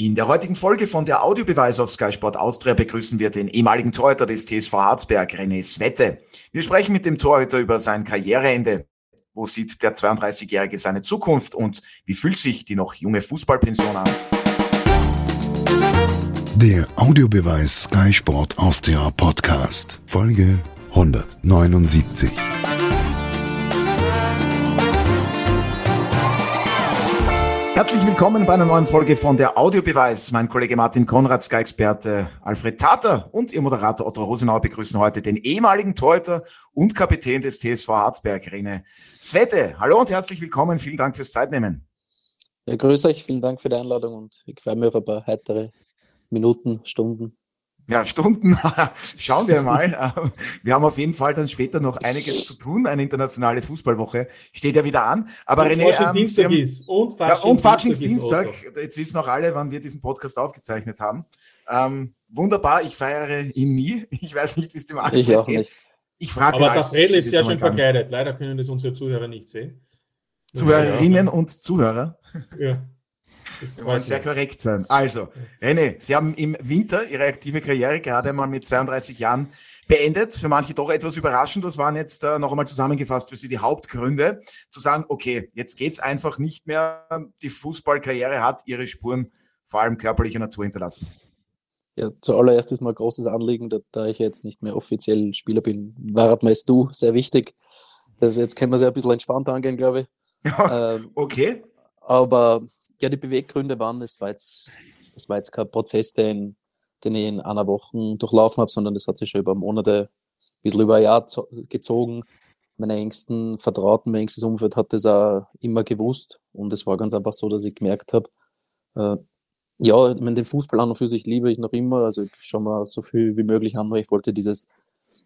In der heutigen Folge von der Audiobeweis auf Sky Sport Austria begrüßen wir den ehemaligen Torhüter des TSV Harzberg, René Svette. Wir sprechen mit dem Torhüter über sein Karriereende. Wo sieht der 32-Jährige seine Zukunft und wie fühlt sich die noch junge Fußballpension an? Der Audiobeweis Sky Sport Austria Podcast, Folge 179. Herzlich willkommen bei einer neuen Folge von der Audiobeweis. Mein Kollege Martin Konrad, Sky-Experte Alfred Tater und Ihr Moderator Otto Rosenauer begrüßen heute den ehemaligen Torhüter und Kapitän des TSV Harzberg, Rene Svette. Hallo und herzlich willkommen. Vielen Dank fürs Zeitnehmen. Ja, grüß euch. Vielen Dank für die Einladung und ich freue mich auf ein paar heitere Minuten, Stunden. Ja, Stunden. Schauen wir mal. Wir haben auf jeden Fall dann später noch einiges zu tun. Eine internationale Fußballwoche steht ja wieder an. Aber und René, ähm, Dienstag ist. Und Faschingsdienstag. Ja, und Jetzt wissen auch alle, wann wir diesen Podcast aufgezeichnet haben. Ähm, wunderbar. Ich feiere ihn nie. Ich weiß nicht, wie es dem anderen Ich auch geht. nicht. Ich frage Aber der Fredel ist sehr schön verkleidet. Leider können das unsere Zuhörer nicht sehen. Zuhörerinnen und Zuhörer. Ja. Wir wollen sehr korrekt sein. Also, René, Sie haben im Winter Ihre aktive Karriere gerade mal mit 32 Jahren beendet. Für manche doch etwas überraschend. Das waren jetzt äh, noch einmal zusammengefasst für Sie die Hauptgründe, zu sagen, okay, jetzt geht's einfach nicht mehr. Die Fußballkarriere hat ihre Spuren vor allem körperlicher Natur hinterlassen. Ja, zuallererst ist mal ein großes Anliegen, da, da ich jetzt nicht mehr offiziell Spieler bin, war mir du sehr wichtig. Also jetzt können wir es ja ein bisschen entspannter angehen, glaube ich. ähm, okay. Aber ja, die Beweggründe waren, das war jetzt, das war jetzt kein Prozess, den, den ich in einer Woche durchlaufen habe, sondern das hat sich schon über Monate, ein bisschen über ein Jahr gezogen. Meine engsten Vertrauten, mein engstes Umfeld hat das auch immer gewusst. Und es war ganz einfach so, dass ich gemerkt habe, äh, ja, ich meine, den Fußball an und für sich liebe ich noch immer. Also ich schaue mal so viel wie möglich an, weil ich wollte dieses,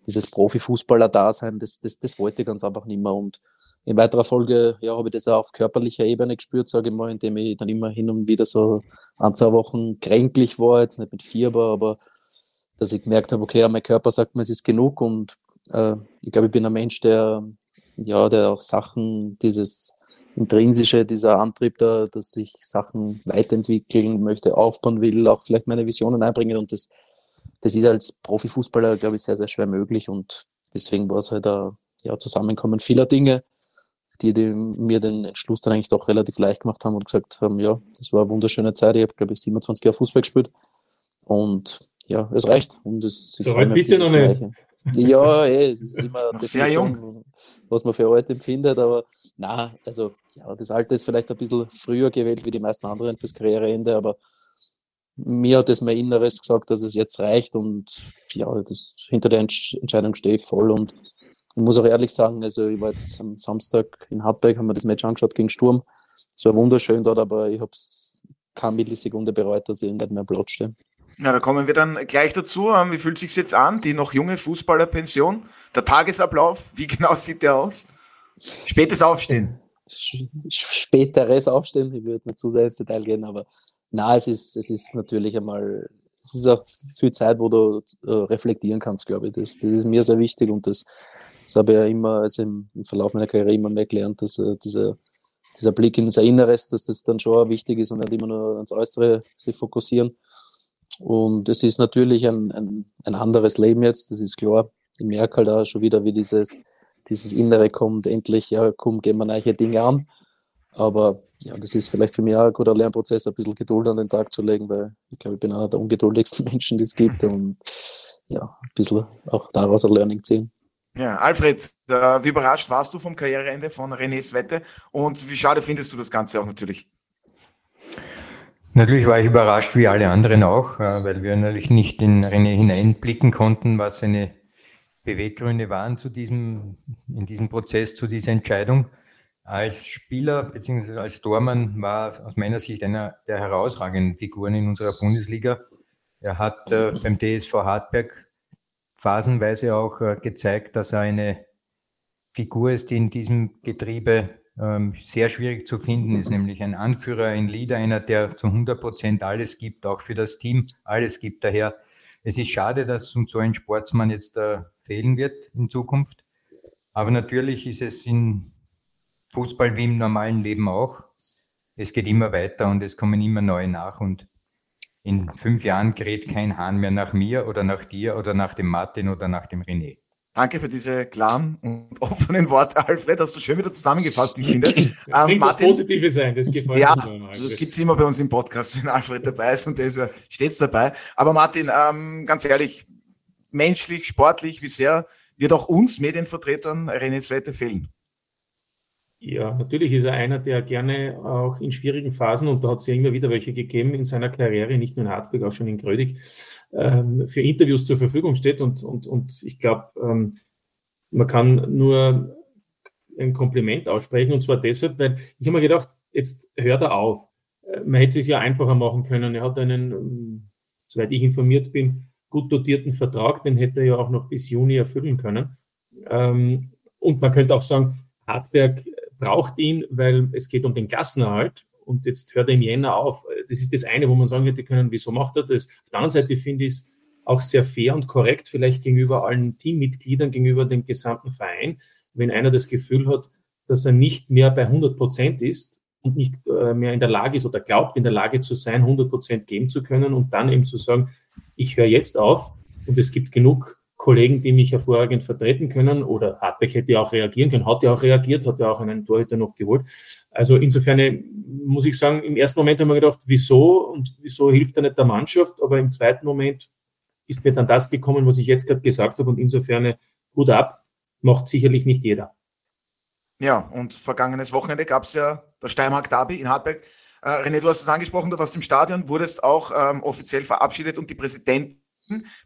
dieses Profifußballer-Dasein, das, das, das wollte ich ganz einfach nicht mehr. Und in weiterer Folge ja, habe ich das auch auf körperlicher Ebene gespürt, sage ich mal, indem ich dann immer hin und wieder so ein, zwei Wochen kränklich war, jetzt nicht mit Fieber, aber dass ich gemerkt habe, okay, mein Körper sagt mir, es ist genug und äh, ich glaube, ich bin ein Mensch, der ja, der auch Sachen, dieses intrinsische, dieser Antrieb da, dass ich Sachen weiterentwickeln möchte, aufbauen will, auch vielleicht meine Visionen einbringen und das, das ist als Profifußballer, glaube ich, sehr, sehr schwer möglich und deswegen war es halt ein ja, Zusammenkommen vieler Dinge die, die mir den Entschluss dann eigentlich doch relativ leicht gemacht haben und gesagt haben, ja, das war eine wunderschöne Zeit. Ich habe, glaube ich, 27 Jahre Fußball gespielt. Und ja, es reicht. Und es, so weit bist du noch nicht. Ja, ey, das ist immer sehr jung. was man für alt empfindet, aber na, also ja, das Alter ist vielleicht ein bisschen früher gewählt wie die meisten anderen fürs Karriereende, aber mir hat es mein Inneres gesagt, dass es jetzt reicht und ja, das, hinter der Entscheidung stehe ich voll und ich muss auch ehrlich sagen, also ich war jetzt am Samstag in Hartberg, haben wir das Match angeschaut gegen Sturm. Es war wunderschön dort, aber ich habe es keine Millisekunde bereut, dass ich nicht mehr Platz stehe. Ja, da kommen wir dann gleich dazu. Ähm, wie fühlt sich jetzt an, die noch junge Fußballerpension? Der Tagesablauf, wie genau sieht der aus? Spätes Aufstehen. Späteres Aufstehen, ich würde nicht zu sehr ins Detail gehen, aber na, es ist, es ist natürlich einmal, es ist auch viel Zeit, wo du äh, reflektieren kannst, glaube ich. Das, das ist mir sehr wichtig und das das habe ich ja immer, also im, im Verlauf meiner Karriere immer mehr gelernt, dass äh, dieser, dieser Blick in sein Inneres, dass das dann schon wichtig ist und nicht immer nur ans Äußere sich fokussieren. Und es ist natürlich ein, ein, ein anderes Leben jetzt, das ist klar. Ich merke halt auch schon wieder, wie dieses, dieses Innere kommt, endlich, ja, komm, gehen wir neue Dinge an. Aber ja, das ist vielleicht für mich auch ein guter Lernprozess, ein bisschen Geduld an den Tag zu legen, weil ich glaube, ich bin einer der ungeduldigsten Menschen, die es gibt. Und ja, ein bisschen auch daraus ein Learning ziehen. Ja, Alfred, äh, wie überrascht warst du vom Karriereende von René Svette und wie schade findest du das Ganze auch natürlich? Natürlich war ich überrascht, wie alle anderen auch, äh, weil wir natürlich nicht in René hineinblicken konnten, was seine Beweggründe waren zu diesem, in diesem Prozess, zu dieser Entscheidung. Als Spieler bzw. als Tormann war aus meiner Sicht einer der herausragenden Figuren in unserer Bundesliga. Er hat äh, beim TSV Hartberg phasenweise auch äh, gezeigt, dass er eine Figur ist, die in diesem Getriebe ähm, sehr schwierig zu finden ist, nämlich ein Anführer, ein Leader, einer, der zu 100 Prozent alles gibt, auch für das Team alles gibt. Daher, es ist schade, dass uns so ein Sportsmann jetzt äh, fehlen wird in Zukunft. Aber natürlich ist es in Fußball wie im normalen Leben auch. Es geht immer weiter und es kommen immer neue nach und in fünf Jahren gerät kein Hahn mehr nach mir oder nach dir oder nach dem Martin oder nach dem René. Danke für diese klaren und offenen Worte, Alfred. Hast du schön wieder zusammengefasst, ich finde. ähm, Martin, das Positive sein, das gefällt ja, mir. Ja, das gibt es immer bei uns im Podcast, wenn Alfred dabei ist und der ist ja stets dabei. Aber Martin, ähm, ganz ehrlich, menschlich, sportlich, wie sehr wird auch uns Medienvertretern René Svette fehlen? Ja, natürlich ist er einer, der gerne auch in schwierigen Phasen, und da hat es ja immer wieder welche gegeben in seiner Karriere, nicht nur in Hartberg, auch schon in Grödig, ähm, für Interviews zur Verfügung steht. Und, und, und ich glaube, ähm, man kann nur ein Kompliment aussprechen, und zwar deshalb, weil ich habe mir gedacht, jetzt hört er auf. Äh, man hätte es ja einfacher machen können. Er hat einen, ähm, soweit ich informiert bin, gut dotierten Vertrag, den hätte er ja auch noch bis Juni erfüllen können. Ähm, und man könnte auch sagen, Hartberg braucht ihn, weil es geht um den Klassenerhalt und jetzt hört er im Jänner auf. Das ist das eine, wo man sagen hätte können, wieso macht er das? Auf der anderen Seite finde ich es auch sehr fair und korrekt, vielleicht gegenüber allen Teammitgliedern, gegenüber dem gesamten Verein, wenn einer das Gefühl hat, dass er nicht mehr bei 100 Prozent ist und nicht äh, mehr in der Lage ist oder glaubt, in der Lage zu sein, 100 Prozent geben zu können und dann eben zu sagen, ich höre jetzt auf und es gibt genug Kollegen, die mich hervorragend vertreten können. Oder Hartbeck hätte ja auch reagieren können, hat ja auch reagiert, hat ja auch einen Torhüter noch geholt. Also insofern muss ich sagen, im ersten Moment haben wir gedacht, wieso und wieso hilft er nicht der Mannschaft? Aber im zweiten Moment ist mir dann das gekommen, was ich jetzt gerade gesagt habe. Und insofern Hut ab, macht sicherlich nicht jeder. Ja, und vergangenes Wochenende gab es ja das Steiermark Derby in Hartberg. Äh, René, du hast es angesprochen, du warst im Stadion, wurdest auch ähm, offiziell verabschiedet und die Präsidentin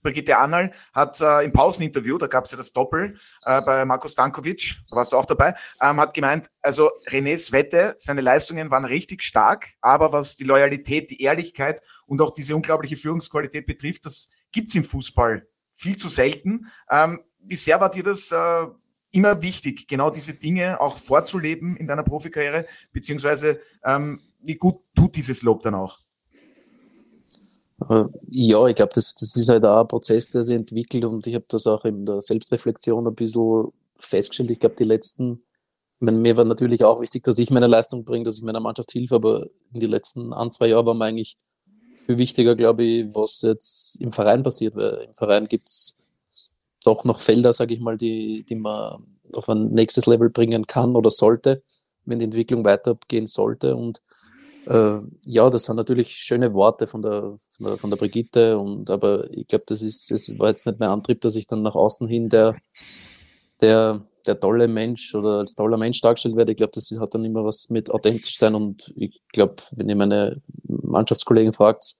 Brigitte Annal hat äh, im Pauseninterview, da gab es ja das Doppel äh, bei Marco Stankovic, da warst du auch dabei, ähm, hat gemeint, also Renés Wette, seine Leistungen waren richtig stark, aber was die Loyalität, die Ehrlichkeit und auch diese unglaubliche Führungsqualität betrifft, das gibt's im Fußball viel zu selten. Ähm, wie sehr war dir das äh, immer wichtig, genau diese Dinge auch vorzuleben in deiner Profikarriere, beziehungsweise ähm, wie gut tut dieses Lob dann auch? Ja, ich glaube, das, das ist halt auch ein Prozess, der sich entwickelt und ich habe das auch in der Selbstreflexion ein bisschen festgestellt. Ich glaube, die letzten, ich meine, mir war natürlich auch wichtig, dass ich meine Leistung bringe, dass ich meiner Mannschaft hilfe, aber in den letzten ein, zwei Jahren war mir eigentlich viel wichtiger, glaube ich, was jetzt im Verein passiert, weil im Verein gibt es doch noch Felder, sage ich mal, die, die man auf ein nächstes Level bringen kann oder sollte, wenn die Entwicklung weitergehen sollte und äh, ja, das sind natürlich schöne Worte von der, von der, von der Brigitte, und, aber ich glaube, das ist, es war jetzt nicht mein Antrieb, dass ich dann nach außen hin der, der, der tolle Mensch oder als toller Mensch dargestellt werde. Ich glaube, das hat dann immer was mit authentisch sein und ich glaube, wenn ihr meine Mannschaftskollegen fragt,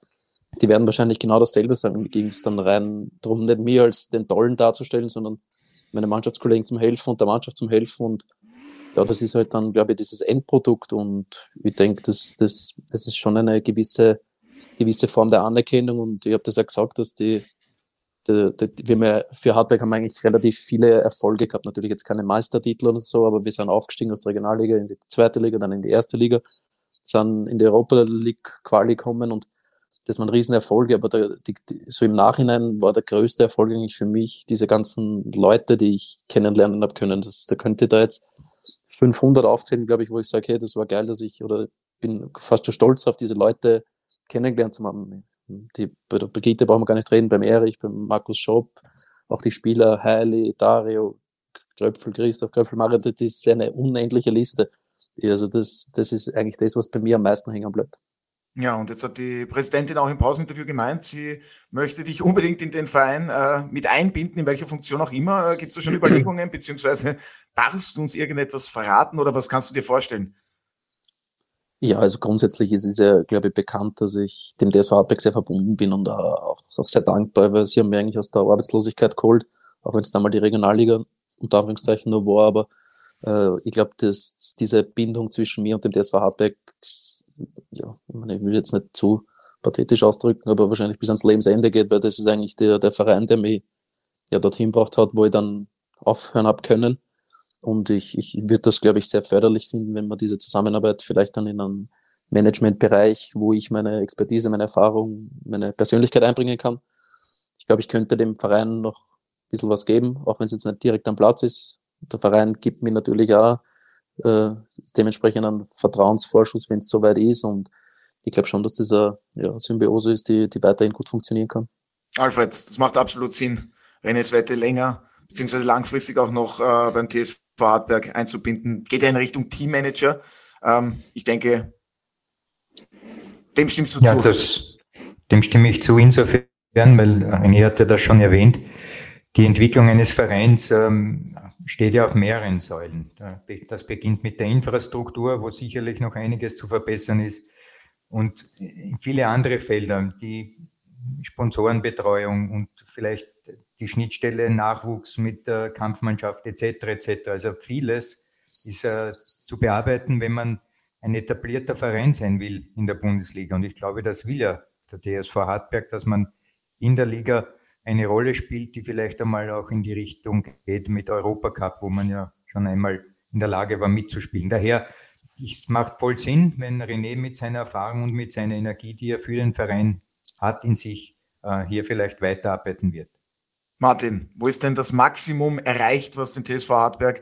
die werden wahrscheinlich genau dasselbe sagen. Mir ging es dann rein darum, nicht mir als den Tollen darzustellen, sondern meine Mannschaftskollegen zum Helfen und der Mannschaft zum Helfen und ja, das ist halt dann, glaube ich, dieses Endprodukt und ich denke, das, das, das ist schon eine gewisse, gewisse Form der Anerkennung und ich habe das ja gesagt, dass die, die, die, wir für Hardback haben eigentlich relativ viele Erfolge gehabt, natürlich jetzt keine Meistertitel oder so, aber wir sind aufgestiegen aus der Regionalliga in die zweite Liga, dann in die erste Liga, sind in die Europa League Quali gekommen und das waren Riesenerfolge, aber der, die, die, so im Nachhinein war der größte Erfolg eigentlich für mich diese ganzen Leute, die ich kennenlernen habe können. Das, da könnte da jetzt 500 aufzählen, glaube ich, wo ich sage, hey, das war geil, dass ich, oder bin fast schon stolz auf diese Leute kennengelernt zu haben. Die, bei der Brigitte brauchen wir gar nicht reden, beim Erich, beim Markus Schopp, auch die Spieler Heili, Dario, Kröpfel, Christoph, Kröpfel, Mario, das ist eine unendliche Liste. Also das, das ist eigentlich das, was bei mir am meisten hängen bleibt. Ja, und jetzt hat die Präsidentin auch im Pauseninterview gemeint, sie möchte dich unbedingt in den Verein äh, mit einbinden, in welcher Funktion auch immer. Äh, Gibt es da schon Überlegungen, beziehungsweise darfst du uns irgendetwas verraten oder was kannst du dir vorstellen? Ja, also grundsätzlich ist es ja, glaube ich, bekannt, dass ich dem DSV Hartberg sehr verbunden bin und auch, auch sehr dankbar, weil sie haben mich eigentlich aus der Arbeitslosigkeit geholt, auch wenn es damals die Regionalliga unter Anführungszeichen nur war, aber äh, ich glaube, dass diese Bindung zwischen mir und dem DSV Hartberg ja, ich, meine, ich will jetzt nicht zu pathetisch ausdrücken, aber wahrscheinlich bis ans Lebensende geht, weil das ist eigentlich der, der Verein, der mich ja dorthin gebracht hat, wo ich dann aufhören habe können. Und ich, ich würde das, glaube ich, sehr förderlich finden, wenn man diese Zusammenarbeit vielleicht dann in einem Managementbereich, wo ich meine Expertise, meine Erfahrung, meine Persönlichkeit einbringen kann. Ich glaube, ich könnte dem Verein noch ein bisschen was geben, auch wenn es jetzt nicht direkt am Platz ist. Der Verein gibt mir natürlich auch äh, dementsprechend einen Vertrauensvorschuss, wenn es soweit ist. Und ich glaube schon, dass das eine ja, Symbiose ist, die, die weiterhin gut funktionieren kann. Alfred, das macht absolut Sinn, Renes Wette länger beziehungsweise langfristig auch noch äh, beim TSV Hartberg einzubinden. Geht ja in Richtung Teammanager. Ähm, ich denke, dem stimmst du ja, zu. Das, dem stimme ich zu insofern, weil René hatte das schon erwähnt. Die Entwicklung eines Vereins ähm, steht ja auf mehreren Säulen. Das beginnt mit der Infrastruktur, wo sicherlich noch einiges zu verbessern ist. Und viele andere Felder, die Sponsorenbetreuung und vielleicht die Schnittstelle Nachwuchs mit der Kampfmannschaft etc. etc. Also vieles ist äh, zu bearbeiten, wenn man ein etablierter Verein sein will in der Bundesliga. Und ich glaube, das will ja der TSV Hartberg, dass man in der Liga eine Rolle spielt, die vielleicht einmal auch in die Richtung geht mit Europacup, wo man ja schon einmal in der Lage war mitzuspielen. Daher, es macht voll Sinn, wenn René mit seiner Erfahrung und mit seiner Energie, die er für den Verein hat, in sich äh, hier vielleicht weiterarbeiten wird. Martin, wo ist denn das Maximum erreicht, was den TSV Hartberg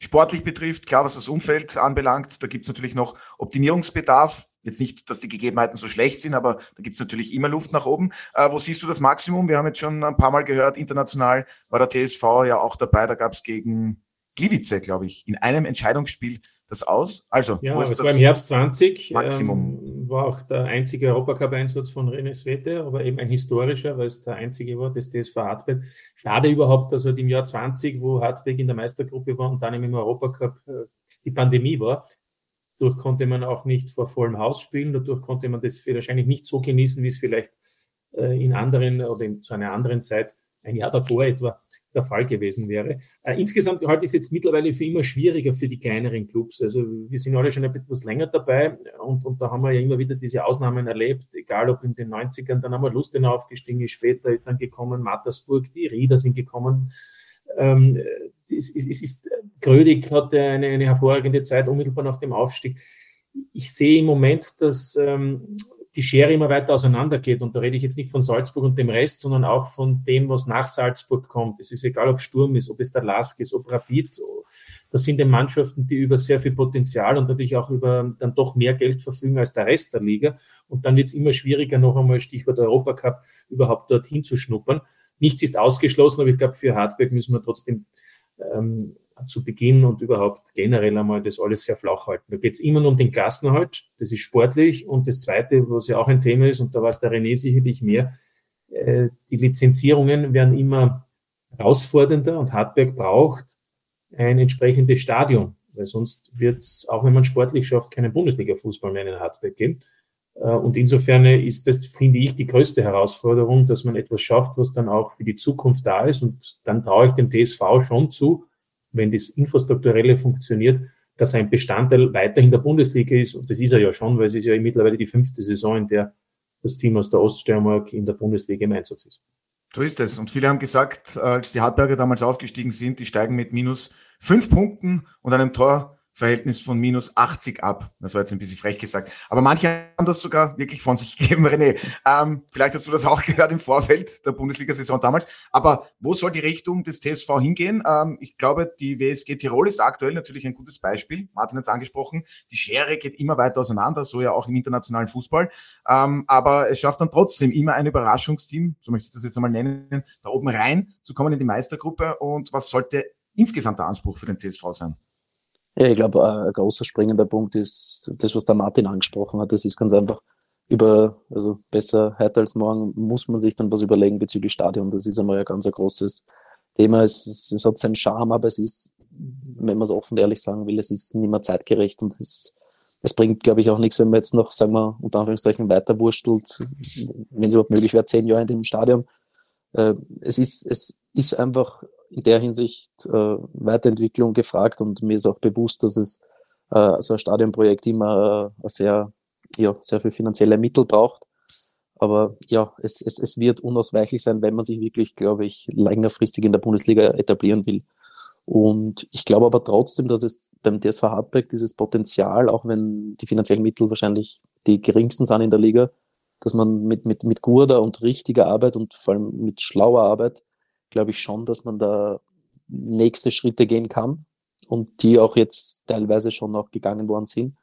sportlich betrifft? Klar, was das Umfeld anbelangt, da gibt es natürlich noch Optimierungsbedarf. Jetzt nicht, dass die Gegebenheiten so schlecht sind, aber da gibt es natürlich immer Luft nach oben. Äh, wo siehst du das Maximum? Wir haben jetzt schon ein paar Mal gehört, international war der TSV ja auch dabei. Da gab es gegen Gliwice, glaube ich, in einem Entscheidungsspiel das aus? Also, ja, wo ist es das war im Herbst 20. Maximum. Ähm, war auch der einzige Europacup-Einsatz von René Svete, aber eben ein historischer, weil es der einzige war, das TSV Hartberg. Schade überhaupt, dass halt im Jahr 20, wo Hartberg in der Meistergruppe war und dann im Europacup äh, die Pandemie war, dadurch konnte man auch nicht vor vollem Haus spielen, dadurch konnte man das wahrscheinlich nicht so genießen, wie es vielleicht äh, in anderen oder in, zu einer anderen Zeit, ein Jahr davor etwa, der Fall gewesen wäre. Äh, insgesamt halte ich es jetzt mittlerweile für immer schwieriger für die kleineren Clubs. Also wir sind alle schon etwas länger dabei und, und da haben wir ja immer wieder diese Ausnahmen erlebt, egal ob in den 90ern, dann haben wir Lustenau aufgestiegen, später ist dann gekommen Mattersburg, die Rieder sind gekommen. Ähm, es, es, es ist, Grödig hatte eine, eine hervorragende Zeit unmittelbar nach dem Aufstieg. Ich sehe im Moment, dass ähm, die Schere immer weiter auseinandergeht. Und da rede ich jetzt nicht von Salzburg und dem Rest, sondern auch von dem, was nach Salzburg kommt. Es ist egal, ob Sturm ist, ob es der Lask ist, ob Rapid. Das sind die Mannschaften, die über sehr viel Potenzial und natürlich auch über dann doch mehr Geld verfügen als der Rest der Liga. Und dann wird es immer schwieriger, noch einmal Stichwort Europacup, überhaupt dorthin zu schnuppern. Nichts ist ausgeschlossen, aber ich glaube, für Hartberg müssen wir trotzdem ähm, zu Beginn und überhaupt generell einmal das alles sehr flach halten. Da geht es immer nur um den Klassenhalt, das ist sportlich. Und das Zweite, was ja auch ein Thema ist, und da weiß der René sicherlich mehr, äh, die Lizenzierungen werden immer herausfordernder und Hartberg braucht ein entsprechendes Stadion, weil sonst wird es, auch wenn man sportlich schafft, keinen Bundesliga-Fußball mehr in Hartberg geben. Äh, und insofern ist das, finde ich, die größte Herausforderung, dass man etwas schafft, was dann auch für die Zukunft da ist. Und dann traue ich dem TSV schon zu, wenn das Infrastrukturelle funktioniert, dass ein Bestandteil weiterhin der Bundesliga ist. Und das ist er ja schon, weil es ist ja mittlerweile die fünfte Saison, in der das Team aus der Oststeiermark in der Bundesliga im Einsatz ist. So ist es. Und viele haben gesagt, als die Hartberger damals aufgestiegen sind, die steigen mit minus fünf Punkten und einem Tor Verhältnis von minus 80 ab. Das war jetzt ein bisschen frech gesagt. Aber manche haben das sogar wirklich von sich gegeben, René. Ähm, vielleicht hast du das auch gehört im Vorfeld der Bundesliga-Saison damals. Aber wo soll die Richtung des TSV hingehen? Ähm, ich glaube, die WSG Tirol ist aktuell natürlich ein gutes Beispiel. Martin hat es angesprochen. Die Schere geht immer weiter auseinander, so ja auch im internationalen Fußball. Ähm, aber es schafft dann trotzdem immer ein Überraschungsteam, so möchte ich das jetzt einmal nennen, da oben rein zu kommen in die Meistergruppe. Und was sollte insgesamt der Anspruch für den TSV sein? Ja, ich glaube, ein großer springender Punkt ist das, was der Martin angesprochen hat. Das ist ganz einfach über, also besser heute als morgen muss man sich dann was überlegen bezüglich Stadion. Das ist einmal ein ganz großes Thema. Es, es, es hat seinen Charme, aber es ist, wenn man es offen und ehrlich sagen will, es ist nicht mehr zeitgerecht und es, es bringt, glaube ich, auch nichts, wenn man jetzt noch, sagen wir, unter Anführungszeichen weiterwurstelt, wenn es überhaupt möglich wäre, zehn Jahre in dem Stadion. Äh, es ist, es ist einfach in der Hinsicht äh, Weiterentwicklung gefragt und mir ist auch bewusst, dass es äh, so ein Stadionprojekt immer äh, sehr, ja, sehr viel finanzielle Mittel braucht. Aber ja, es, es, es wird unausweichlich sein, wenn man sich wirklich, glaube ich, längerfristig in der Bundesliga etablieren will. Und ich glaube aber trotzdem, dass es beim DSV Hartberg dieses Potenzial, auch wenn die finanziellen Mittel wahrscheinlich die geringsten sind in der Liga, dass man mit, mit, mit guter und richtiger Arbeit und vor allem mit schlauer Arbeit glaube ich schon, dass man da nächste Schritte gehen kann und die auch jetzt teilweise schon noch gegangen worden sind.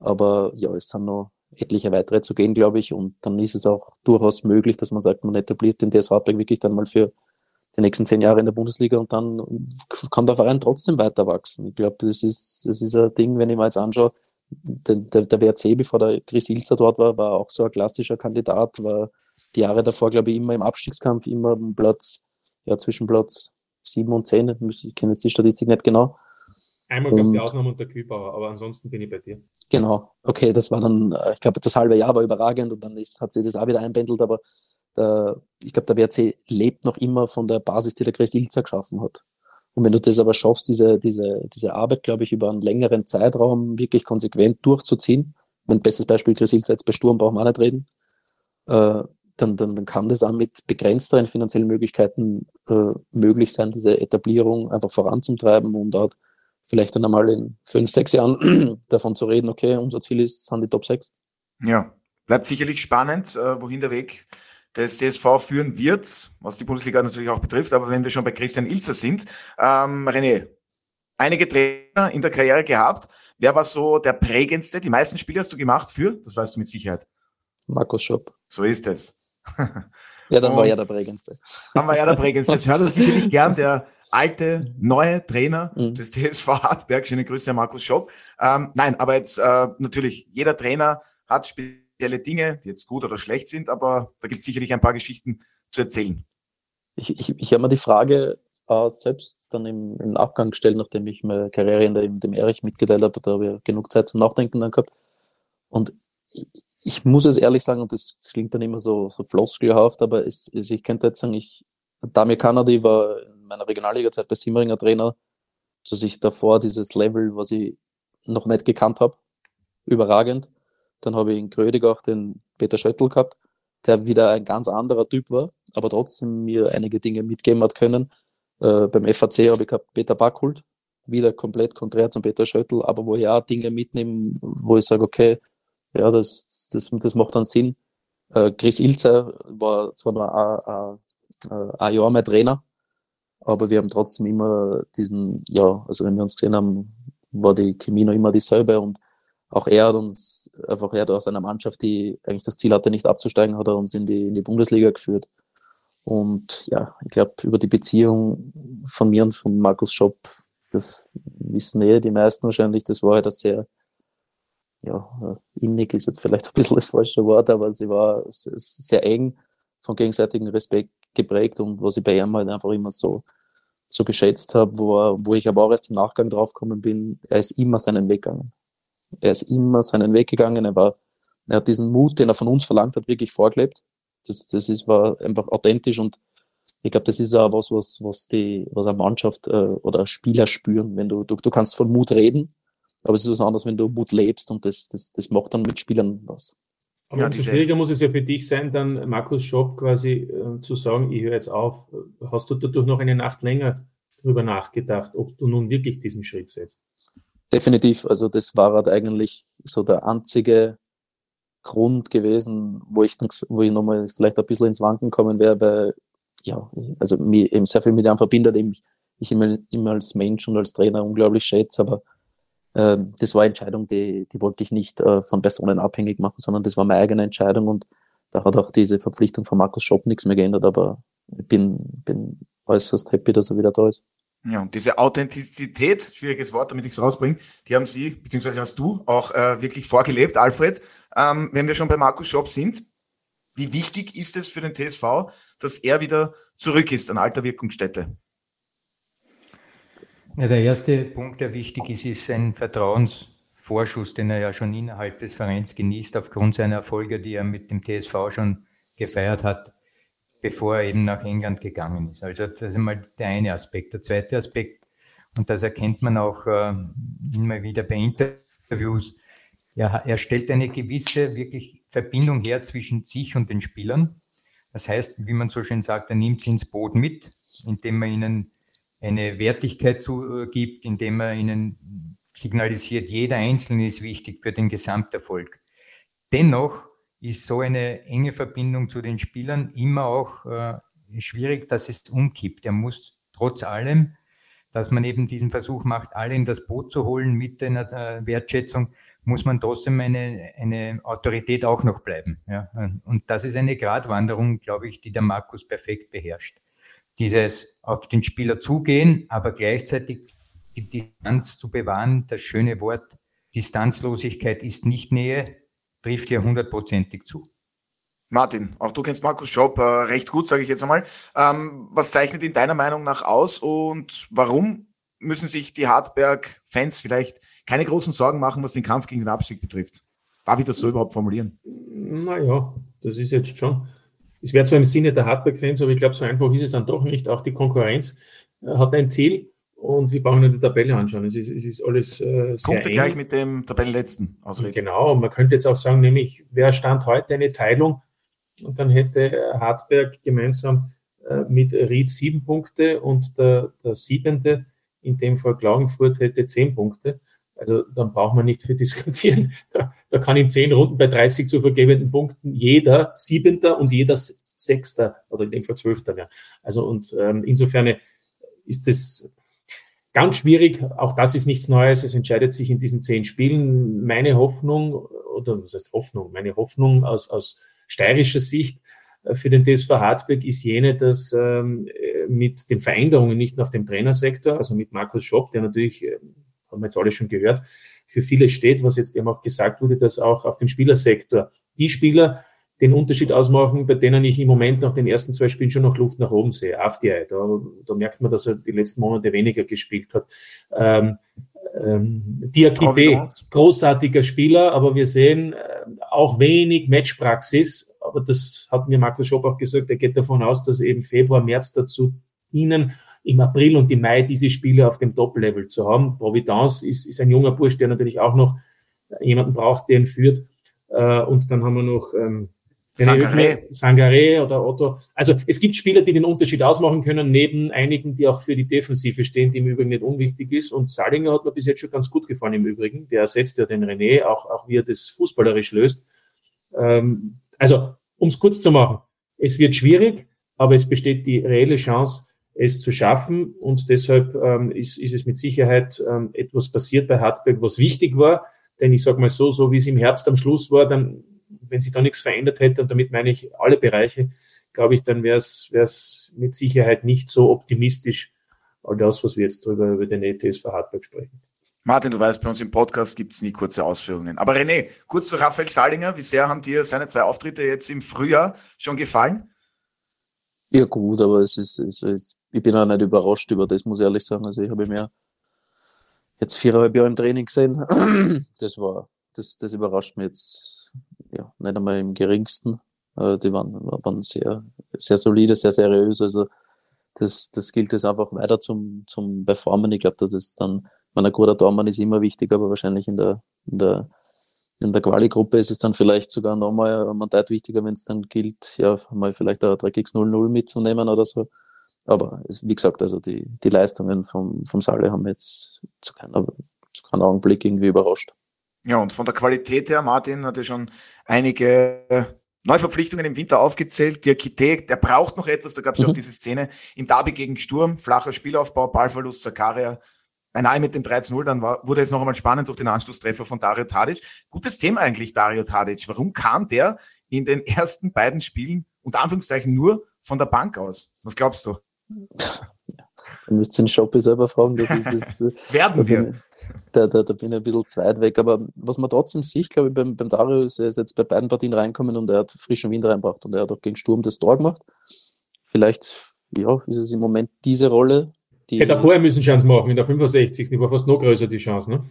Aber ja, es sind noch, etliche weitere zu gehen, glaube ich. Und dann ist es auch durchaus möglich, dass man sagt, man etabliert den DSV Hartberg wirklich dann mal für die nächsten zehn Jahre in der Bundesliga und dann kann der Verein trotzdem weiter wachsen. Ich glaube, das ist, das ist ein Ding, wenn ich mir jetzt anschaue, der, der, der WRC, bevor der Chris Ilzer dort war, war auch so ein klassischer Kandidat, war die Jahre davor, glaube ich, immer im Abstiegskampf, immer Platz, ja, zwischen Platz sieben und zehn. Ich kenne jetzt die Statistik nicht genau. Einmal gab es die Ausnahme unter Kübauer, aber ansonsten bin ich bei dir. Genau, okay, das war dann, äh, ich glaube, das halbe Jahr war überragend und dann ist, hat sie das auch wieder einbändelt, aber der, ich glaube, der WRC lebt noch immer von der Basis, die der Chris Ilzer geschaffen hat. Und wenn du das aber schaffst, diese, diese, diese Arbeit, glaube ich, über einen längeren Zeitraum wirklich konsequent durchzuziehen, mein bestes Beispiel Chris Ilzer jetzt bei Sturm brauchen wir auch nicht reden, äh, dann, dann, dann kann das auch mit begrenzteren finanziellen Möglichkeiten äh, möglich sein, diese Etablierung einfach voranzutreiben und dort vielleicht dann einmal in fünf, sechs Jahren davon zu reden, okay, unser Ziel ist, sind die Top 6. Ja, bleibt sicherlich spannend, äh, wohin der Weg des CSV führen wird, was die Bundesliga natürlich auch betrifft. Aber wenn wir schon bei Christian Ilzer sind, ähm, René, einige Trainer in der Karriere gehabt. Wer war so der prägendste? Die meisten Spiele hast du gemacht für, das weißt du mit Sicherheit. Markus Schopp. So ist es. Ja, dann Und war er der prägendste. Dann war er der prägendste. Das hört er sicherlich gern, der alte, neue Trainer mhm. des TSV Hartberg. Schöne Grüße an Markus Schopp. Ähm, nein, aber jetzt äh, natürlich, jeder Trainer hat spezielle Dinge, die jetzt gut oder schlecht sind, aber da gibt es sicherlich ein paar Geschichten zu erzählen. Ich, ich, ich habe mir die Frage äh, selbst dann im, im Abgang gestellt, nachdem ich meine Karriere in, der, dem Erich mitgeteilt habe. Da habe ich genug Zeit zum Nachdenken dann gehabt. Und ich, muss es ehrlich sagen, und das, das klingt dann immer so, so floskelhaft, aber es, es, ich könnte jetzt sagen, ich, Damir Kanadi war in meiner Regionalliga-Zeit bei Simmeringer Trainer, dass ich davor dieses Level, was ich noch nicht gekannt habe, überragend. Dann habe ich in Grödig auch den Peter Schöttl gehabt, der wieder ein ganz anderer Typ war, aber trotzdem mir einige Dinge mitgeben hat können. Äh, beim FAC habe ich gehabt Peter Backholt, wieder komplett konträr zum Peter Schöttl, aber wo ich auch Dinge mitnehme, wo ich sage, okay, ja, das, das, das macht dann Sinn. Äh, Chris Ilzer war zwar nur ein, Jahr mein Trainer, aber wir haben trotzdem immer diesen, ja, also wenn wir uns gesehen haben, war die Chemie noch immer dieselbe und auch er hat uns einfach, er hat aus einer Mannschaft, die eigentlich das Ziel hatte, nicht abzusteigen, hat er uns in die, in die Bundesliga geführt. Und ja, ich glaube, über die Beziehung von mir und von Markus Schopp, das wissen eh die meisten wahrscheinlich, das war halt ein sehr, ja, innig ist jetzt vielleicht ein bisschen das falsche Wort, aber sie war sehr eng von gegenseitigem Respekt geprägt und was ich bei ihm halt einfach immer so, so geschätzt habe, wo, wo ich aber auch erst im Nachgang draufgekommen bin, er ist immer seinen Weg gegangen. Er ist immer seinen Weg gegangen, er war, er hat diesen Mut, den er von uns verlangt hat, wirklich vorgelebt. Das, das ist, war einfach authentisch und ich glaube, das ist auch was, was, was die, was eine Mannschaft äh, oder Spieler spüren. Wenn du, du, du kannst von Mut reden, aber es ist was anderes, wenn du Mut lebst und das, das, das macht dann mit Spielern was. Aber ja, umso schwieriger muss es ja für dich sein, dann Markus Schopp quasi äh, zu sagen, ich höre jetzt auf. Hast du dadurch noch eine Nacht länger darüber nachgedacht, ob du nun wirklich diesen Schritt setzt? Definitiv. Also das war halt eigentlich so der einzige Grund gewesen, wo ich, wo ich nochmal vielleicht ein bisschen ins Wanken kommen wäre, weil ja, also mir eben sehr viel mit einem verbindet, eben ich immer, immer als Mensch und als Trainer unglaublich schätze, aber das war eine Entscheidung, die, die wollte ich nicht äh, von Personen abhängig machen, sondern das war meine eigene Entscheidung und da hat auch diese Verpflichtung von Markus Schopp nichts mehr geändert, aber ich bin, bin äußerst happy, dass er wieder da ist. Ja, und diese Authentizität, schwieriges Wort, damit ich es rausbringe, die haben Sie, beziehungsweise hast du auch äh, wirklich vorgelebt, Alfred. Ähm, wenn wir schon bei Markus Schopp sind, wie wichtig ist es für den TSV, dass er wieder zurück ist an alter Wirkungsstätte? Ja, der erste Punkt, der wichtig ist, ist ein Vertrauensvorschuss, den er ja schon innerhalb des Vereins genießt, aufgrund seiner Erfolge, die er mit dem TSV schon gefeiert hat, bevor er eben nach England gegangen ist. Also das ist einmal der eine Aspekt. Der zweite Aspekt, und das erkennt man auch äh, immer wieder bei Interviews, ja, er stellt eine gewisse wirklich Verbindung her zwischen sich und den Spielern. Das heißt, wie man so schön sagt, er nimmt sie ins Boot mit, indem er ihnen eine Wertigkeit zugibt, indem er ihnen signalisiert, jeder Einzelne ist wichtig für den Gesamterfolg. Dennoch ist so eine enge Verbindung zu den Spielern immer auch äh, schwierig, dass es umkippt. Er muss trotz allem, dass man eben diesen Versuch macht, alle in das Boot zu holen mit einer äh, Wertschätzung, muss man trotzdem eine, eine Autorität auch noch bleiben. Ja? Und das ist eine Gratwanderung, glaube ich, die der Markus perfekt beherrscht. Dieses auf den Spieler zugehen, aber gleichzeitig die Distanz zu bewahren, das schöne Wort Distanzlosigkeit ist nicht Nähe, trifft hier hundertprozentig zu. Martin, auch du kennst Markus Schopp äh, recht gut, sage ich jetzt einmal. Ähm, was zeichnet ihn deiner Meinung nach aus und warum müssen sich die Hartberg-Fans vielleicht keine großen Sorgen machen, was den Kampf gegen den Abstieg betrifft? Darf ich das so überhaupt formulieren? Naja, das ist jetzt schon. Es wäre zwar im Sinne der Hartberg-Fans, aber ich glaube, so einfach ist es dann doch nicht. Auch die Konkurrenz äh, hat ein Ziel und wir brauchen nur die Tabelle anschauen. Es ist, es ist alles äh, sehr Punkte eng. gleich mit dem Tabellenletzten ausreden. Genau, man könnte jetzt auch sagen, nämlich, wer stand heute eine Teilung und dann hätte Hartberg gemeinsam äh, mit Ried sieben Punkte und der, der siebente, in dem Fall Klagenfurt, hätte zehn Punkte. Also dann braucht man nicht für diskutieren. Da, da kann in zehn Runden bei 30 zu vergebenden Punkten jeder Siebenter und jeder Sechster oder in dem Fall Zwölfter werden. Also und ähm, insofern ist das ganz schwierig. Auch das ist nichts Neues. Es entscheidet sich in diesen zehn Spielen. Meine Hoffnung, oder was heißt Hoffnung? Meine Hoffnung aus, aus steirischer Sicht äh, für den TSV Hartberg ist jene, dass ähm, mit den Veränderungen nicht nur auf dem Trainersektor, also mit Markus Schopp, der natürlich, äh, haben wir jetzt alle schon gehört, für viele steht, was jetzt eben auch gesagt wurde, dass auch auf dem Spielersektor die Spieler den Unterschied ausmachen, bei denen ich im Moment nach den ersten zwei Spielen schon noch Luft nach oben sehe. AFDI, da, da merkt man, dass er die letzten Monate weniger gespielt hat. Ähm, ähm, Diakite, großartiger Spieler, aber wir sehen äh, auch wenig Matchpraxis. Aber das hat mir Markus Schopp auch gesagt. Er geht davon aus, dass eben Februar, März dazu dienen, im April und im Mai diese Spiele auf dem Top-Level zu haben. Providence ist, ist ein junger Bursch, der natürlich auch noch jemanden braucht, der ihn führt. Äh, und dann haben wir noch ähm, Sangaré. Sangaré oder Otto. Also es gibt Spieler, die den Unterschied ausmachen können, neben einigen, die auch für die Defensive stehen, die im Übrigen nicht unwichtig ist. Und Salinger hat mir bis jetzt schon ganz gut gefallen im Übrigen. Der ersetzt ja den René, auch, auch wie er das fußballerisch löst. Ähm, also, um es kurz zu machen, es wird schwierig, aber es besteht die reelle Chance, es zu schaffen. Und deshalb ähm, ist, ist es mit Sicherheit ähm, etwas passiert bei Hartberg, was wichtig war. Denn ich sage mal so, so wie es im Herbst am Schluss war, dann wenn sich da nichts verändert hätte, und damit meine ich alle Bereiche, glaube ich, dann wäre es mit Sicherheit nicht so optimistisch, all das, was wir jetzt drüber über den ETS für Hardback sprechen. Martin, du weißt, bei uns im Podcast gibt es nie kurze Ausführungen. Aber René, kurz zu Raphael Salinger. Wie sehr haben dir seine zwei Auftritte jetzt im Frühjahr schon gefallen? Ja, gut, aber es ist, es ist, ich bin auch nicht überrascht über das, muss ich ehrlich sagen. Also ich habe mir jetzt viereinhalb Jahre im Training gesehen. Das war, das, das überrascht mich jetzt ja, nicht einmal im geringsten. Die waren, waren sehr, sehr solide, sehr seriös. Also das, das gilt es einfach weiter zum, zum Performen. Ich glaube, dass es dann, ein guter Tormann ist immer wichtig, aber wahrscheinlich in der, in der, in der Quali-Gruppe ist es dann vielleicht sogar nochmal ein Mandat wichtiger, wenn es dann gilt, ja, mal vielleicht ein 3x0-0 mitzunehmen oder so. Aber es, wie gesagt, also die, die Leistungen vom, vom Saale haben jetzt zu keiner, zu keinem Augenblick irgendwie überrascht. Ja, und von der Qualität her, Martin hatte schon einige Neuverpflichtungen im Winter aufgezählt. Der Kite, der braucht noch etwas. Da gab es mhm. ja auch diese Szene im Derby gegen Sturm, flacher Spielaufbau, Ballverlust, Zakaria. Beinahe mit dem 3-0, dann war, wurde es noch einmal spannend durch den Anschlusstreffer von Dario Tadic. Gutes Thema eigentlich, Dario Tadic. Warum kam der in den ersten beiden Spielen unter Anführungszeichen nur von der Bank aus? Was glaubst du? Du müsst den Shoppi selber fragen. Dass ich das, äh, Werden wir. Da, da, da, bin ich ein bisschen zu weit weg. Aber was man trotzdem sieht, glaube ich, beim, beim Dario ist, er ist jetzt bei beiden Partien reinkommen und er hat frischen Wind reinbracht und er hat auch gegen Sturm das Tor gemacht. Vielleicht, ja, ist es im Moment diese Rolle. Die Hätte er vorher müssen Chance machen, in der 65. Die war fast noch größer, die Chance, ne?